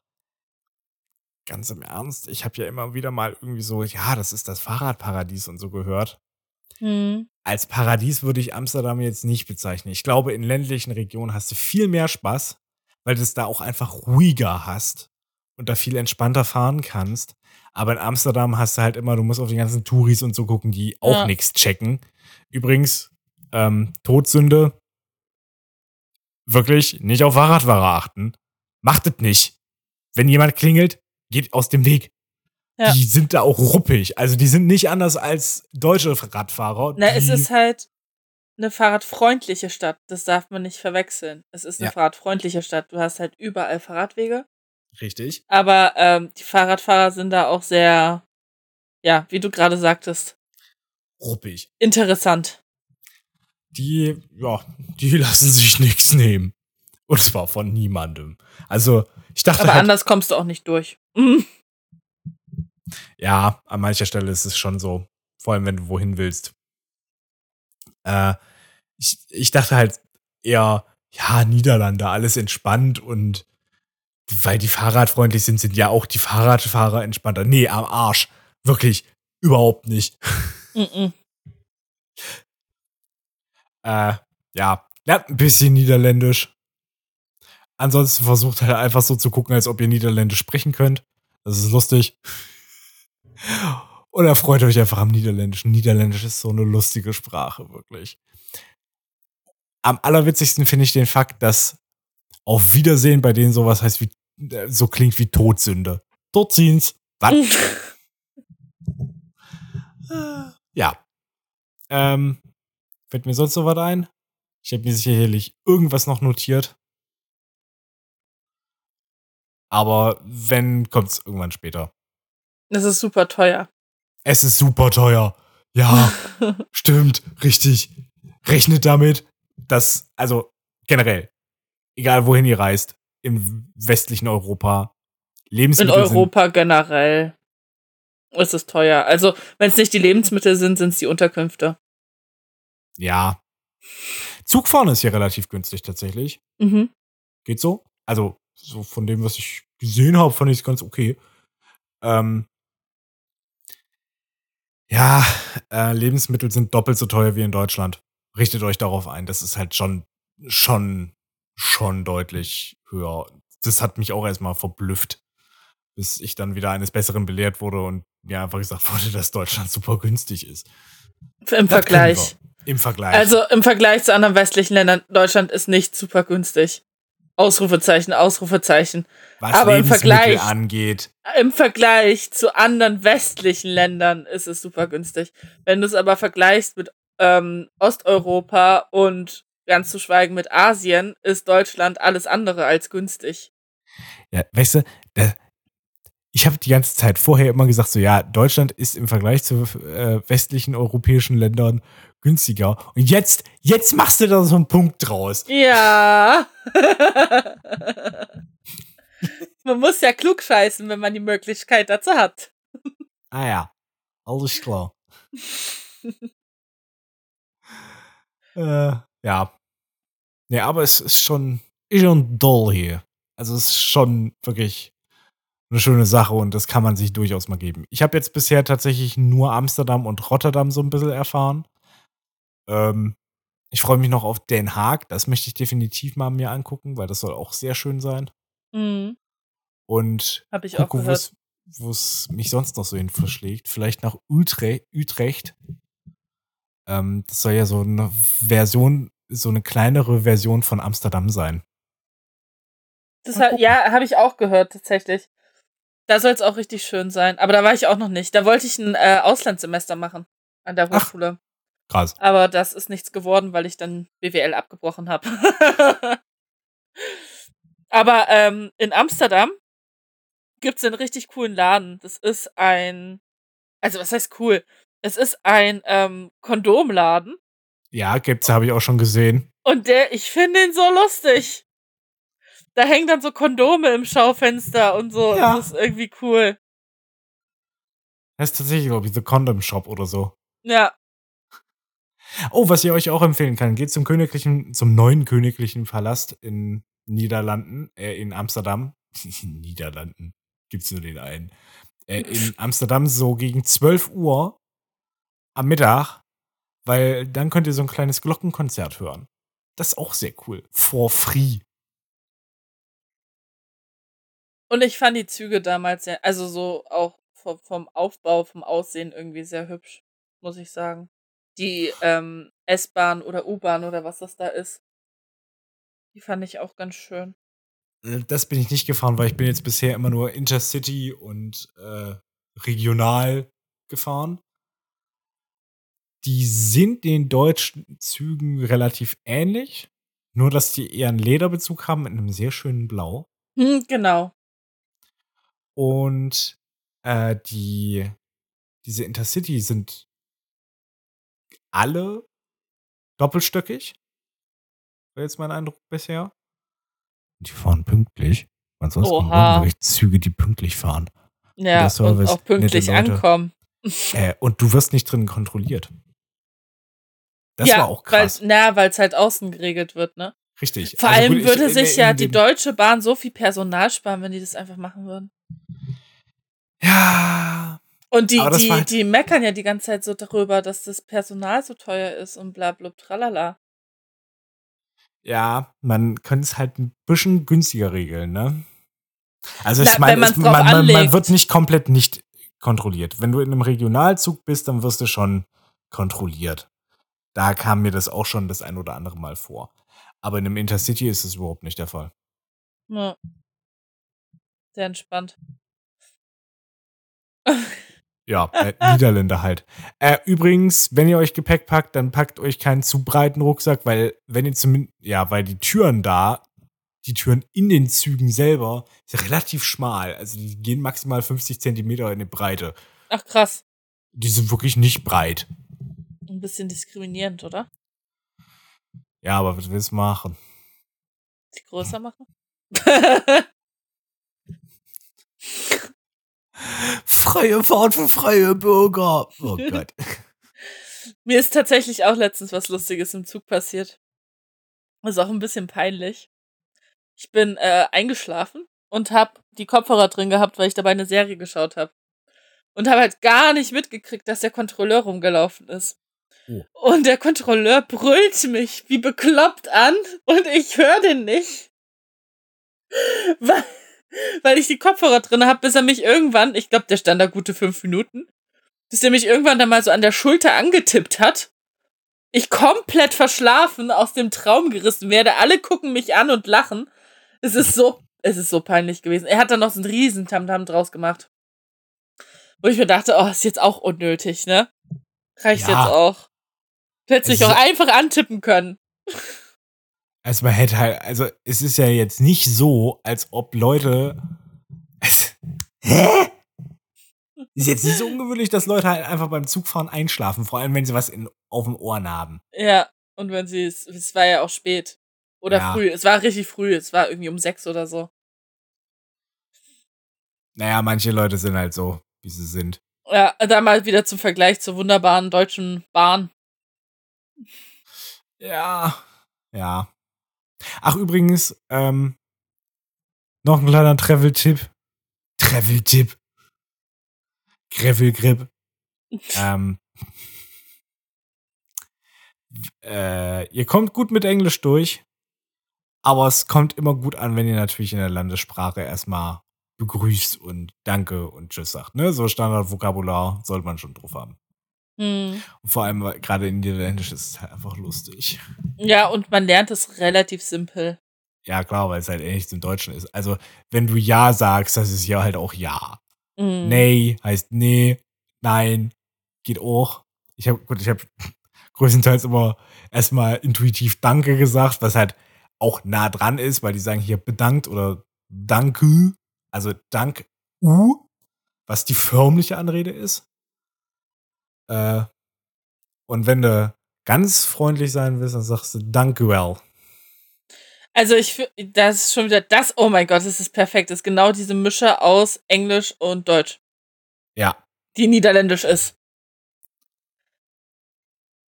Speaker 1: ganz im Ernst, ich habe ja immer wieder mal irgendwie so, ja, das ist das Fahrradparadies und so gehört.
Speaker 2: Hm.
Speaker 1: Als Paradies würde ich Amsterdam jetzt nicht bezeichnen. Ich glaube, in ländlichen Regionen hast du viel mehr Spaß, weil du es da auch einfach ruhiger hast und da viel entspannter fahren kannst. Aber in Amsterdam hast du halt immer, du musst auf die ganzen Touris und so gucken, die auch
Speaker 2: Ja.
Speaker 1: nichts checken. Übrigens, Ähm, Todsünde. Wirklich nicht auf Fahrradfahrer achten. Macht es nicht. Wenn jemand klingelt, geht aus dem Weg.
Speaker 2: Ja.
Speaker 1: Die sind da auch ruppig. Also die sind nicht anders als deutsche Radfahrer.
Speaker 2: Na, es ist halt eine fahrradfreundliche Stadt. Das darf man nicht verwechseln. Es ist eine
Speaker 1: Ja.
Speaker 2: fahrradfreundliche Stadt. Du hast halt überall Fahrradwege.
Speaker 1: Richtig.
Speaker 2: Aber ähm, die Fahrradfahrer sind da auch sehr, ja, wie du gerade sagtest,
Speaker 1: Ruppig.
Speaker 2: interessant.
Speaker 1: Die, ja, die lassen sich nichts nehmen. Und zwar von niemandem. Also, ich dachte
Speaker 2: Aber
Speaker 1: halt,
Speaker 2: anders kommst du auch nicht durch. Mhm.
Speaker 1: Ja, an mancher Stelle ist es schon so. Vor allem, wenn du wohin willst. Äh, ich, ich dachte halt eher, ja, Niederlande, alles entspannt und weil die fahrradfreundlich sind, sind ja auch die Fahrradfahrer entspannter. Nee, am Arsch. Wirklich. Überhaupt nicht. Äh, ja, ein bisschen Niederländisch. Ansonsten versucht halt einfach so zu gucken, als ob ihr Niederländisch sprechen könnt. Das ist lustig. Oder freut euch einfach am Niederländischen. Niederländisch ist so eine lustige Sprache, wirklich. Am allerwitzigsten finde ich den Fakt, dass auf Wiedersehen bei denen sowas heißt wie, äh, so klingt wie Todsünde. Dort siehen's. Was? ja. Ähm, fällt mir sonst noch was ein? Ich habe mir sicherlich irgendwas noch notiert. Aber wenn, kommt's irgendwann später.
Speaker 2: Das ist super teuer.
Speaker 1: Es ist super teuer. Ja, stimmt, richtig. Rechnet damit, dass, also generell, egal wohin ihr reist, im westlichen Europa,
Speaker 2: In
Speaker 1: Lebensmittel
Speaker 2: Europa generell ist es teuer. Also, wenn es nicht die Lebensmittel sind, sind es die Unterkünfte.
Speaker 1: sind, ja. Zugfahren ist hier relativ günstig tatsächlich.
Speaker 2: Mhm.
Speaker 1: Geht so. Also, so von dem, was ich gesehen habe, fand ich es ganz okay. Ähm, ja, äh, Lebensmittel sind doppelt so teuer wie in Deutschland. Richtet euch darauf ein. Das ist halt schon, schon, schon deutlich höher. Das hat mich auch erstmal verblüfft, bis ich dann wieder eines Besseren belehrt wurde und mir einfach gesagt wurde, dass Deutschland super günstig ist.
Speaker 2: Im
Speaker 1: Das
Speaker 2: Vergleich.
Speaker 1: Im Vergleich.
Speaker 2: Also im Vergleich zu anderen westlichen Ländern, Deutschland ist nicht super günstig. Ausrufezeichen, Ausrufezeichen.
Speaker 1: was
Speaker 2: aber im
Speaker 1: Lebensmittel
Speaker 2: Vergleich-
Speaker 1: angeht.
Speaker 2: Im Vergleich zu anderen westlichen Ländern ist es super günstig. Wenn du es aber vergleichst mit ähm, Osteuropa und ganz zu schweigen mit Asien, ist Deutschland alles andere als günstig.
Speaker 1: Ja, weißt du, ich habe die ganze Zeit vorher immer gesagt, so ja, Deutschland ist im Vergleich zu äh, westlichen europäischen Ländern günstiger. Und jetzt, jetzt machst du da so einen Punkt draus.
Speaker 2: Ja. man muss ja klug scheißen, wenn man die Möglichkeit dazu hat.
Speaker 1: Ah ja, alles klar. äh, ja. Ja, aber es ist schon, ist schon doll hier. Also es ist schon wirklich eine schöne Sache und das kann man sich durchaus mal geben. Ich habe jetzt bisher tatsächlich nur Amsterdam und Rotterdam so ein bisschen erfahren. Ähm, ich freue mich noch auf Den Haag. Das möchte ich definitiv mal mir angucken, weil das soll auch sehr schön sein.
Speaker 2: Mhm.
Speaker 1: Und
Speaker 2: Hab ich auch
Speaker 1: gucke, wo
Speaker 2: gehört.
Speaker 1: es- wo es mich sonst noch so hin verschlägt. Vielleicht nach Utre Utrecht. Ähm, das soll ja so eine Version, so eine kleinere Version von Amsterdam sein.
Speaker 2: Das hat, ja, habe ich auch gehört, tatsächlich. Da soll es auch richtig schön sein. Aber da war ich auch noch nicht. Da wollte ich ein äh, Auslandssemester machen an der Hochschule.
Speaker 1: Krass.
Speaker 2: Aber das ist nichts geworden, weil ich dann BWL abgebrochen habe. Aber ähm, in Amsterdam gibt's einen richtig coolen Laden. Das ist ein, also was heißt cool? Es ist ein ähm, Kondomladen
Speaker 1: Ja, gibt's, habe ich auch schon gesehen.
Speaker 2: und der, ich finde ihn so lustig. Da hängen dann so Kondome im Schaufenster und so.
Speaker 1: Ja.
Speaker 2: Das ist irgendwie cool.
Speaker 1: Das ist tatsächlich, glaube ich, The Condom Shop oder so.
Speaker 2: Ja.
Speaker 1: Oh, was ich euch auch empfehlen kann, geht zum königlichen, zum neuen königlichen Palast in Niederlanden, äh, in Amsterdam. In Niederlanden. Gibt's nur den einen. Äh, in Amsterdam so gegen 12 Uhr am Mittag, weil dann könnt ihr so ein kleines Glockenkonzert hören. Das ist auch sehr cool. For free.
Speaker 2: Und ich fand die Züge damals sehr, also so auch vom, vom Aufbau, vom Aussehen irgendwie sehr hübsch, muss ich sagen. die ähm, S-Bahn oder U-Bahn oder was das da ist. Die fand ich auch ganz schön.
Speaker 1: Äh, Das bin ich nicht gefahren, weil ich bin jetzt bisher immer nur Intercity und äh, regional gefahren. Die sind den deutschen Zügen relativ ähnlich, nur dass die eher einen Lederbezug haben mit einem sehr schönen Blau.
Speaker 2: Hm, genau.
Speaker 1: Und äh, die diese Intercity sind alle doppelstöckig. War jetzt mein Eindruck bisher. Die fahren pünktlich. Ansonsten
Speaker 2: Oha.
Speaker 1: wirklich Züge, die pünktlich fahren.
Speaker 2: Ja, und
Speaker 1: Service,
Speaker 2: auch pünktlich ankommen.
Speaker 1: Äh, und du wirst nicht drin kontrolliert. Das
Speaker 2: ja,
Speaker 1: war auch krass.
Speaker 2: Weil, na, weil es halt außen geregelt wird, ne?
Speaker 1: Richtig.
Speaker 2: Vor
Speaker 1: Also
Speaker 2: allem
Speaker 1: gut, ich-
Speaker 2: würde
Speaker 1: in-
Speaker 2: sich
Speaker 1: in
Speaker 2: ja
Speaker 1: dem-
Speaker 2: die Deutsche Bahn so viel Personal sparen, wenn die das einfach machen würden.
Speaker 1: Ja.
Speaker 2: Und die, die,
Speaker 1: halt-
Speaker 2: die meckern ja die ganze Zeit so darüber, dass das Personal so teuer ist und bla bla tralala.
Speaker 1: Ja, man könnte es halt ein bisschen günstiger regeln, ne? Also ich meine, man, man, man wird nicht komplett nicht kontrolliert. Wenn du in einem Regionalzug bist, dann wirst du schon kontrolliert. Da kam mir das auch schon das ein oder andere Mal vor. Aber in einem Intercity ist es überhaupt nicht der Fall.
Speaker 2: Ja. Sehr entspannt.
Speaker 1: Ja, äh, Niederländer halt. Äh, übrigens, wenn ihr euch Gepäck packt, dann packt euch keinen zu breiten Rucksack, weil wenn ihr zumindest, ja, weil die Türen da, die Türen in den Zügen selber, ist relativ schmal. Also die gehen maximal 50 Zentimeter in die Breite.
Speaker 2: Ach krass.
Speaker 1: Die sind wirklich nicht breit.
Speaker 2: Ein bisschen diskriminierend, oder?
Speaker 1: Ja, aber was willst du machen?
Speaker 2: Die größer machen?
Speaker 1: Freie Fahrt für freie Bürger. Oh Gott.
Speaker 2: Mir ist tatsächlich auch letztens was Lustiges im Zug passiert. Ist auch ein bisschen peinlich. Ich bin äh, eingeschlafen und habe die Kopfhörer drin gehabt, weil ich dabei eine Serie geschaut habe. Und habe halt gar nicht mitgekriegt, dass der Kontrolleur rumgelaufen ist.
Speaker 1: Oh.
Speaker 2: Und der Kontrolleur brüllt mich wie bekloppt an und ich höre den nicht. Weil, weil ich die Kopfhörer drin habe, bis er mich irgendwann, ich glaube, der stand da gute fünf Minuten, bis er mich irgendwann dann mal so an der Schulter angetippt hat. Ich komplett verschlafen aus dem Traum gerissen werde. Alle gucken mich an und lachen. Es ist so, es ist so peinlich gewesen. Er hat dann noch so einen riesen Tamtam draus gemacht. Wo ich mir dachte, oh, ist jetzt auch unnötig, ne? Reicht
Speaker 1: Ja.
Speaker 2: jetzt auch. Du hättest mich auch einfach antippen können.
Speaker 1: Also man hätte halt, also es ist ja jetzt nicht so, als ob Leute. Es, hä? Ist jetzt nicht so ungewöhnlich, dass Leute halt einfach beim Zugfahren einschlafen, vor allem wenn sie was in, auf den Ohren haben.
Speaker 2: Ja, und wenn sie es, es war ja auch spät. Oder
Speaker 1: Ja.
Speaker 2: früh. Es war richtig früh. Es war irgendwie um sechs oder so.
Speaker 1: Naja, manche Leute sind halt so, wie sie sind.
Speaker 2: Ja, dann mal wieder zum Vergleich zur wunderbaren deutschen Bahn.
Speaker 1: Ja. Ja. Ach, übrigens, ähm, noch ein kleiner Travel-Tipp. Travel-Tipp. Gravel-Grip. ähm, äh, ihr kommt gut mit Englisch durch, aber es kommt immer gut an, wenn ihr natürlich in der Landessprache erstmal begrüßt und Danke und Tschüss sagt. Ne? So Standardvokabular sollte man schon drauf haben.
Speaker 2: Hm.
Speaker 1: Und vor allem weil gerade in Niederländisch ist es halt einfach lustig.
Speaker 2: Ja, und man lernt es relativ simpel.
Speaker 1: Ja, klar, weil es halt ähnlich zum Deutschen ist. Also, wenn du Ja sagst, das ist ja halt auch Ja.
Speaker 2: Mhm.
Speaker 1: Nee heißt nee, nein, geht auch. Ich habe gut, ich habe größtenteils immer erstmal intuitiv Danke gesagt, was halt auch nah dran ist, weil die sagen hier bedankt oder Danke, also Dank U, was die förmliche Anrede ist. Äh, und wenn du ganz freundlich sein willst, dann sagst du Danke well.
Speaker 2: Also ich das ist schon wieder das, oh mein Gott, das ist perfekt. Das ist genau diese Mische aus Englisch und Deutsch,
Speaker 1: Ja,
Speaker 2: die niederländisch ist.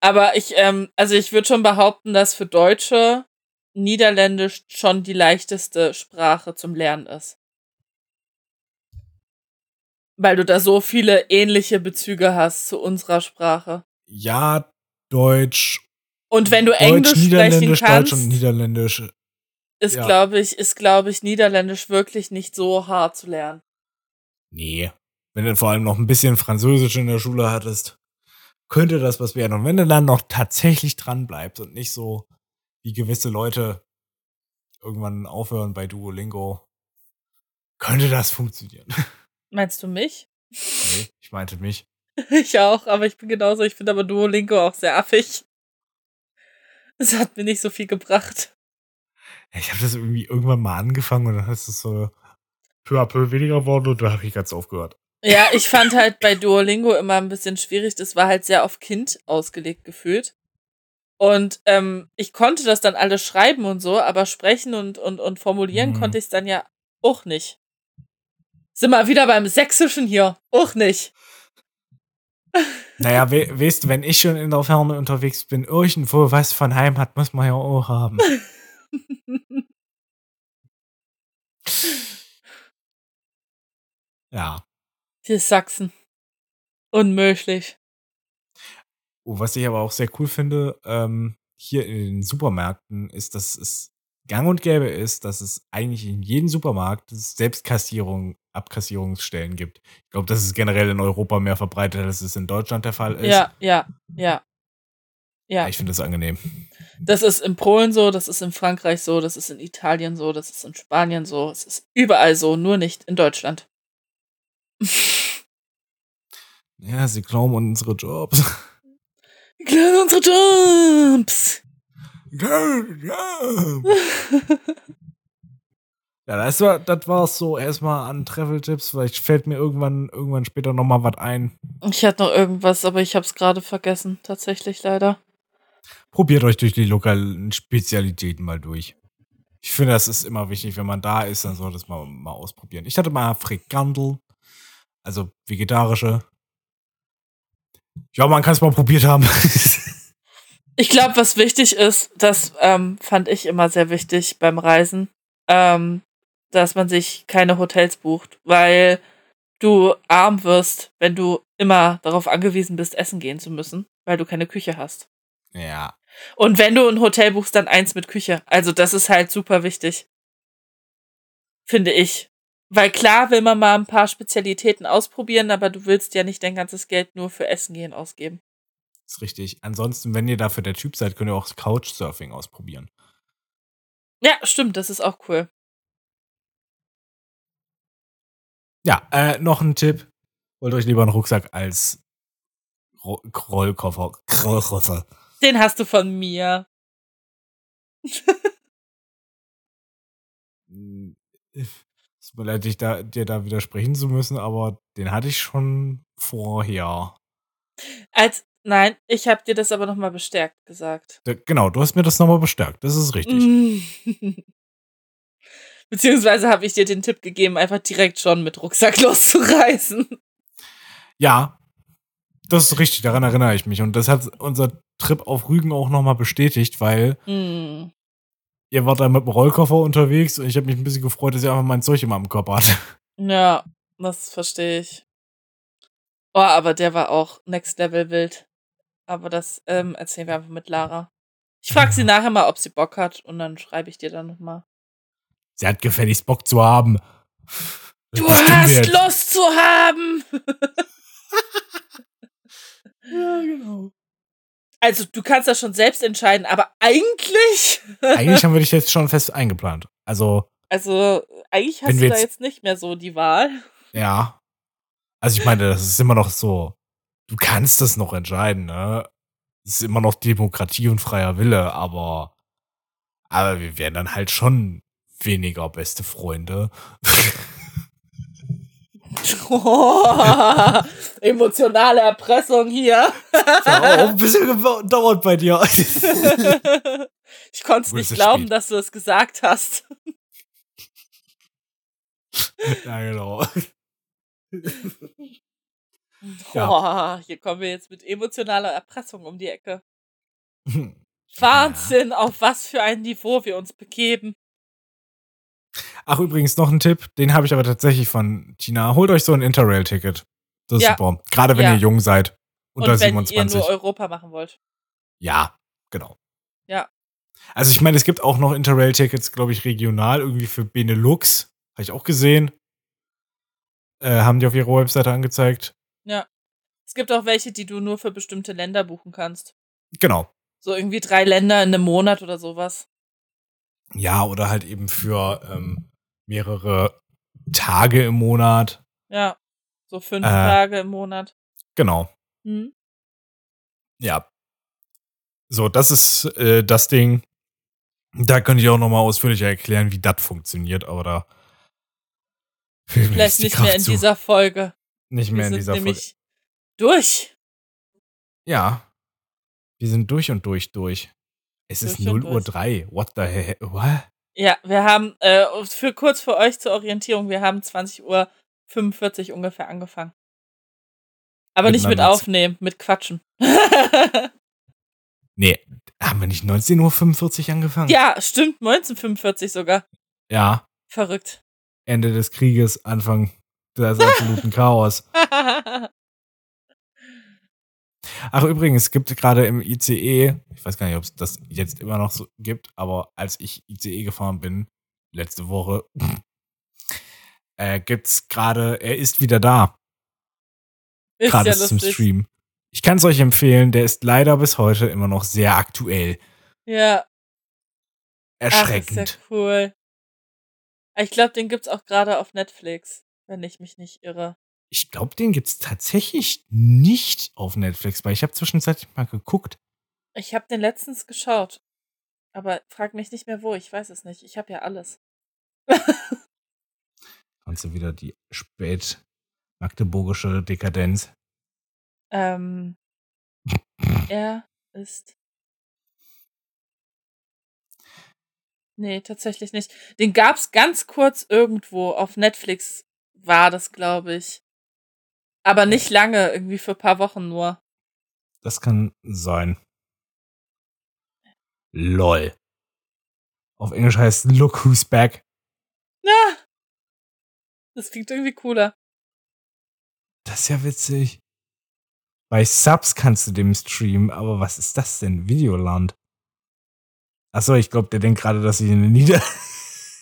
Speaker 2: Aber ich, ähm, also ich würde schon behaupten, dass für Deutsche Niederländisch schon die leichteste Sprache zum Lernen ist. Weil du da so viele ähnliche Bezüge hast zu unserer Sprache.
Speaker 1: ja, Deutsch,
Speaker 2: Und wenn du
Speaker 1: Deutsch,
Speaker 2: Englisch sprechen
Speaker 1: Niederländisch,
Speaker 2: kannst,
Speaker 1: Deutsch und Niederländisch.
Speaker 2: ist,
Speaker 1: ja.
Speaker 2: glaube ich, ist, glaube ich, Niederländisch wirklich nicht so hart zu lernen.
Speaker 1: Nee. Wenn du vor allem noch ein bisschen Französisch in der Schule hattest, könnte das was werden. Und wenn du dann noch tatsächlich dran bleibst und nicht so wie gewisse Leute irgendwann aufhören bei Duolingo, könnte das funktionieren.
Speaker 2: Meinst du mich?
Speaker 1: Nee, ich meinte mich.
Speaker 2: Ich auch, aber ich bin genauso. Ich finde aber Duolingo auch sehr affig. Es hat mir nicht so viel gebracht.
Speaker 1: Ich habe das irgendwie irgendwann mal angefangen und dann ist es so peu à peu weniger geworden und da habe ich ganz aufgehört.
Speaker 2: Ja, ich fand halt bei Duolingo immer ein bisschen schwierig. Das war halt sehr auf Kind ausgelegt gefühlt. Und ähm, ich konnte das dann alles schreiben und so, aber sprechen und, und, und formulieren
Speaker 1: Mhm.
Speaker 2: konnte ich es dann ja auch nicht. Sind wir wieder beim Sächsischen hier. Auch nicht.
Speaker 1: Naja, we weißt du, wenn ich schon in der Ferne unterwegs bin, irgendwo was von Heim hat, muss man ja auch haben. ja.
Speaker 2: Die Sachsen. Unmöglich.
Speaker 1: Oh, was ich aber auch sehr cool finde, ähm, hier in den Supermärkten, ist, dass es gang und gäbe ist, dass es eigentlich in jedem Supermarkt Selbstkassierung, Abkassierungsstellen gibt. Ich glaube, das ist generell in Europa mehr verbreitet, als es in Deutschland der Fall ist.
Speaker 2: Ja, ja, ja. Ja.
Speaker 1: Ich finde das angenehm.
Speaker 2: Das ist in Polen so, das ist in Frankreich so, das ist in Italien so, das ist in Spanien so, es ist überall so, nur nicht in Deutschland.
Speaker 1: Ja, sie glauben an unsere Jobs.
Speaker 2: Klar, unsere Jobs.
Speaker 1: Ja, das war, das war's so erstmal an Travel-Tipps. Vielleicht fällt mir irgendwann, irgendwann später nochmal was ein.
Speaker 2: Ich hatte noch irgendwas, aber ich hab's gerade vergessen, tatsächlich leider.
Speaker 1: Probiert euch durch die lokalen Spezialitäten mal durch. Ich finde, das ist immer wichtig, wenn man da ist, dann sollte es mal, mal ausprobieren. Ich hatte mal Frikandel, also vegetarische. Ja, man kann es mal probiert haben.
Speaker 2: Ich glaube, was wichtig ist, das ähm, fand ich immer sehr wichtig beim Reisen, ähm, dass man sich keine Hotels bucht, weil du arm wirst, wenn du immer darauf angewiesen bist, essen gehen zu müssen, weil du keine Küche hast.
Speaker 1: ja.
Speaker 2: Und wenn du ein Hotel buchst, dann eins mit Küche. Also das ist halt super wichtig. Finde ich. Weil klar will man mal ein paar Spezialitäten ausprobieren, aber du willst ja nicht dein ganzes Geld nur für Essen gehen ausgeben.
Speaker 1: Ist richtig. Ansonsten, wenn ihr dafür der Typ seid, könnt ihr auch Couchsurfing ausprobieren.
Speaker 2: Ja, stimmt, das ist auch cool.
Speaker 1: Ja, äh, noch ein Tipp. Holt euch lieber einen Rucksack als Ro Rollkoffer. Rollkoffer.
Speaker 2: Den hast du von mir.
Speaker 1: Es tut mir leid, dich da, dir da widersprechen zu müssen, aber den hatte ich schon vorher.
Speaker 2: Als nein, ich habe dir das aber noch mal bestärkt gesagt.
Speaker 1: Genau, du hast mir das nochmal bestärkt. Das ist richtig.
Speaker 2: Beziehungsweise habe ich dir den Tipp gegeben, einfach direkt schon mit Rucksack loszureisen.
Speaker 1: Ja, das ist richtig, daran erinnere ich mich. Und das hat unser Trip auf Rügen auch nochmal bestätigt, weil
Speaker 2: Mm.
Speaker 1: ihr wart da mit dem Rollkoffer unterwegs und ich habe mich ein bisschen gefreut, dass ihr einfach mein Zeug immer am Körper hatte.
Speaker 2: Ja, das verstehe ich. Oh, aber der war auch next level wild. Aber das ähm, erzählen wir einfach mit Lara. Ich frage sie nachher mal, ob sie Bock hat und dann schreibe ich dir dann nochmal.
Speaker 1: Sie hat gefälligst Bock zu haben.
Speaker 2: Du hast. Lust zu haben!
Speaker 1: Ja, genau.
Speaker 2: Also, du kannst das schon selbst entscheiden, aber eigentlich.
Speaker 1: Eigentlich haben wir dich jetzt schon fest eingeplant. Also,
Speaker 2: Also, eigentlich hast du da
Speaker 1: jetzt-
Speaker 2: jetzt nicht mehr so die Wahl.
Speaker 1: ja. Also ich meine, das ist immer noch so. Du kannst das noch entscheiden, ne? Es ist immer noch Demokratie und freier Wille, aber, aber wir wären dann halt schon weniger beste Freunde.
Speaker 2: Oh, emotionale Erpressung hier.
Speaker 1: Ja, auch ein bisschen gedauert bei dir.
Speaker 2: ich konnte es nicht glauben,
Speaker 1: spät.
Speaker 2: dass du es gesagt hast.
Speaker 1: ja, genau.
Speaker 2: Oh, hier kommen wir jetzt mit emotionaler Erpressung um die Ecke. Wahnsinn, auf was für ein Niveau wir uns begeben.
Speaker 1: Ach, übrigens noch ein Tipp, den habe ich aber tatsächlich von Tina. Holt euch so ein Interrail-Ticket. Das ist
Speaker 2: Ja.
Speaker 1: super. Gerade wenn
Speaker 2: Ja.
Speaker 1: ihr jung seid. Unter
Speaker 2: Und wenn
Speaker 1: 27.
Speaker 2: ihr nur Europa machen wollt.
Speaker 1: Ja, genau.
Speaker 2: Ja.
Speaker 1: Also ich meine, es gibt auch noch Interrail-Tickets, glaube ich, regional, irgendwie für Benelux. Habe ich auch gesehen. Äh, haben die auf ihrer Webseite angezeigt.
Speaker 2: Ja. Es gibt auch welche, die du nur für bestimmte Länder buchen kannst.
Speaker 1: Genau.
Speaker 2: So irgendwie drei Länder in einem Monat oder sowas.
Speaker 1: Ja, oder halt eben für ähm, mehrere Tage im Monat.
Speaker 2: Ja. So fünf
Speaker 1: Äh.
Speaker 2: Tage im Monat.
Speaker 1: Genau.
Speaker 2: Hm?
Speaker 1: Ja. So, das ist äh, das Ding. Da könnte ich auch noch mal ausführlicher erklären, wie das funktioniert, aber da
Speaker 2: Vielleicht nicht mehr
Speaker 1: Kraft
Speaker 2: in
Speaker 1: zu.
Speaker 2: dieser Folge.
Speaker 1: Nicht mehr in dieser Folge.
Speaker 2: durch.
Speaker 1: Ja. Wir sind durch und durch durch. Es ist
Speaker 2: Durch und
Speaker 1: 0 Uhr 3. What the hell? What?
Speaker 2: Ja, wir haben, äh, für kurz für euch zur Orientierung, wir haben 20 Uhr 45 ungefähr angefangen. Aber nicht mit
Speaker 1: Miteinander zu-
Speaker 2: aufnehmen, mit quatschen.
Speaker 1: Nee, haben wir nicht 19.45 Uhr angefangen?
Speaker 2: ja, stimmt, 1945 sogar.
Speaker 1: Ja.
Speaker 2: Verrückt.
Speaker 1: Ende des Krieges, Anfang des absoluten Chaos. Ach, übrigens, es gibt gerade im ICE, ich weiß gar nicht, ob es das jetzt immer noch so gibt, aber als ich ICE gefahren bin, letzte Woche, äh, gibt's gerade, er ist wieder da.
Speaker 2: Ist
Speaker 1: Gerade
Speaker 2: ja
Speaker 1: zum. Stream. Ich kann es euch empfehlen, der ist leider bis heute immer noch sehr aktuell.
Speaker 2: Ja.
Speaker 1: Erschreckend.
Speaker 2: Ach, ist ja cool. Ich glaube, den gibt's auch gerade auf Netflix, wenn ich mich nicht irre.
Speaker 1: Ich glaube, den gibt's tatsächlich nicht auf Netflix, weil ich habe zwischenzeitlich mal geguckt.
Speaker 2: Ich habe den letztens geschaut. Aber frag mich nicht mehr wo, ich weiß es nicht. Ich habe ja alles.
Speaker 1: Kannst du wieder die spät magdeburgische Dekadenz.
Speaker 2: Ähm, er ist. Nee, tatsächlich nicht. Den gab's ganz kurz irgendwo auf Netflix, war das, glaube ich. Aber nicht lange, irgendwie für ein paar Wochen nur.
Speaker 1: Das kann sein. LOL. Auf Englisch heißt Look Who's Back.
Speaker 2: Na! Das klingt irgendwie cooler.
Speaker 1: Das ist ja witzig. Bei Subs kannst du dem streamen, aber was ist das denn? Videoland. Achso, ich glaube, der denkt gerade, dass ich in den Nieder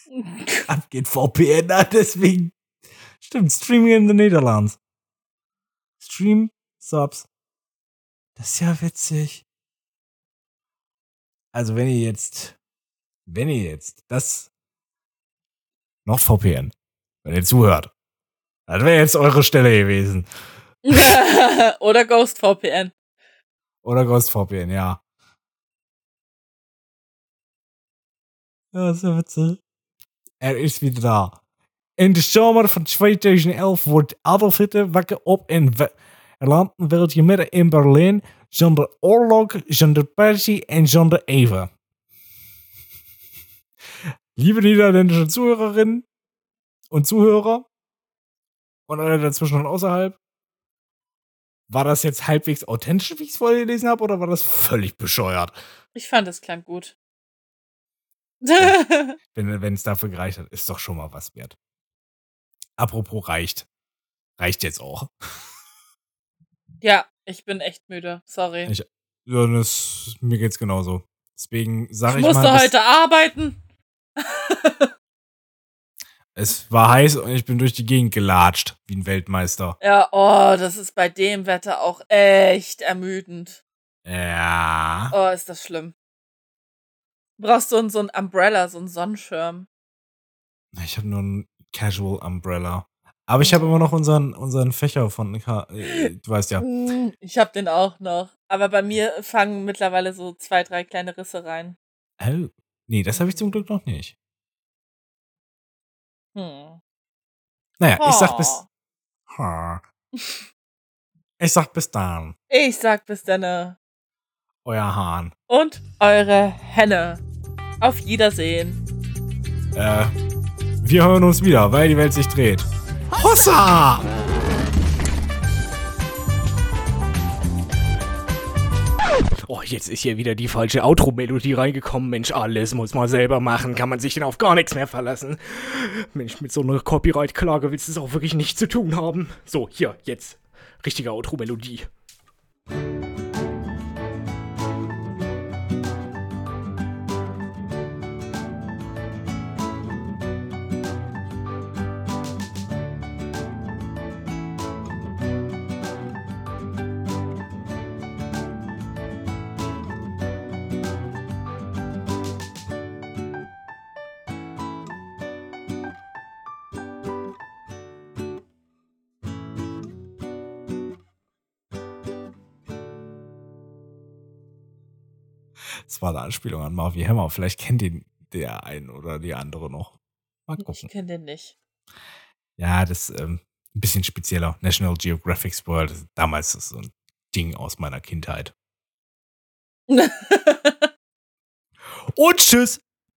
Speaker 1: abgeht VPN, na, deswegen. Stimmt, Streaming in the Netherlands. Stream Subs. Das ist ja witzig. Also, wenn ihr jetzt, wenn ihr jetzt das noch VPN, wenn ihr zuhört, das wäre jetzt eure Stelle gewesen.
Speaker 2: Oder Ghost VPN.
Speaker 1: Oder Ghost VPN, ja. Ja, ist ja witzig. Er ist wieder da. In de zomer van 2011 wordt Adolf Hitler wakker op en we- landen wil je midden in Berlin zonder oorlog, zonder passie en zonder Eva. Liebe niederländische Zuhörerinnen und Zuhörer und alle dazwischen und außerhalb, war das jetzt halbwegs authentisch, wie ich es vorgelesen habe, oder war das völlig bescheuert?
Speaker 2: Ich fand, es klang gut.
Speaker 1: Wenn es dafür gereicht hat, ist doch schon mal was wert. Apropos reicht. Reicht jetzt auch.
Speaker 2: ja, ich bin echt müde. Sorry.
Speaker 1: Ich, ja, das, mir geht's genauso. Deswegen sage
Speaker 2: ich
Speaker 1: ich,
Speaker 2: musste
Speaker 1: mal,
Speaker 2: heute arbeiten.
Speaker 1: es war heiß und ich bin durch die Gegend gelatscht, wie ein Weltmeister.
Speaker 2: Ja, oh, das ist bei dem Wetter auch echt ermüdend.
Speaker 1: Ja.
Speaker 2: Oh, ist das schlimm. Du brauchst so ein, so ein Umbrella, so ein Sonnenschirm.
Speaker 1: Ich habe nur ein Casual Umbrella. Aber ich habe immer noch unseren, unseren Fächer von, du weißt ja.
Speaker 2: Mm, Ich hab den auch noch. Aber bei mir fangen mittlerweile so zwei, drei kleine Risse rein.
Speaker 1: Oh. Nee, das habe ich zum Glück noch nicht.
Speaker 2: Hm.
Speaker 1: Naja, ich sag bis.
Speaker 2: Oh.
Speaker 1: Ich sag bis dann,
Speaker 2: Ich sag bis dann.
Speaker 1: euer Hahn.
Speaker 2: Und eure Henne. Auf Wiedersehen.
Speaker 1: Äh, wir hören uns wieder, weil die Welt sich dreht. Hossa!
Speaker 9: Oh, jetzt ist hier wieder die falsche Outro-Melodie reingekommen. Mensch, alles muss man selber machen. Kann man sich denn auf gar nichts mehr verlassen? Mensch, mit so einer Copyright-Klage willst du es auch wirklich nicht zu tun haben. So, hier, jetzt. Richtige Outro-Melodie.
Speaker 1: Das war eine Anspielung an Marvin Hammer. Vielleicht kennt ihn der ein oder die andere noch. Mal
Speaker 2: Ich
Speaker 1: gucken.
Speaker 2: kenne den nicht.
Speaker 1: Ja, das ist ähm, ein bisschen spezieller. National Geographic's World. Damals ist so ein Ding aus meiner Kindheit. Und tschüss.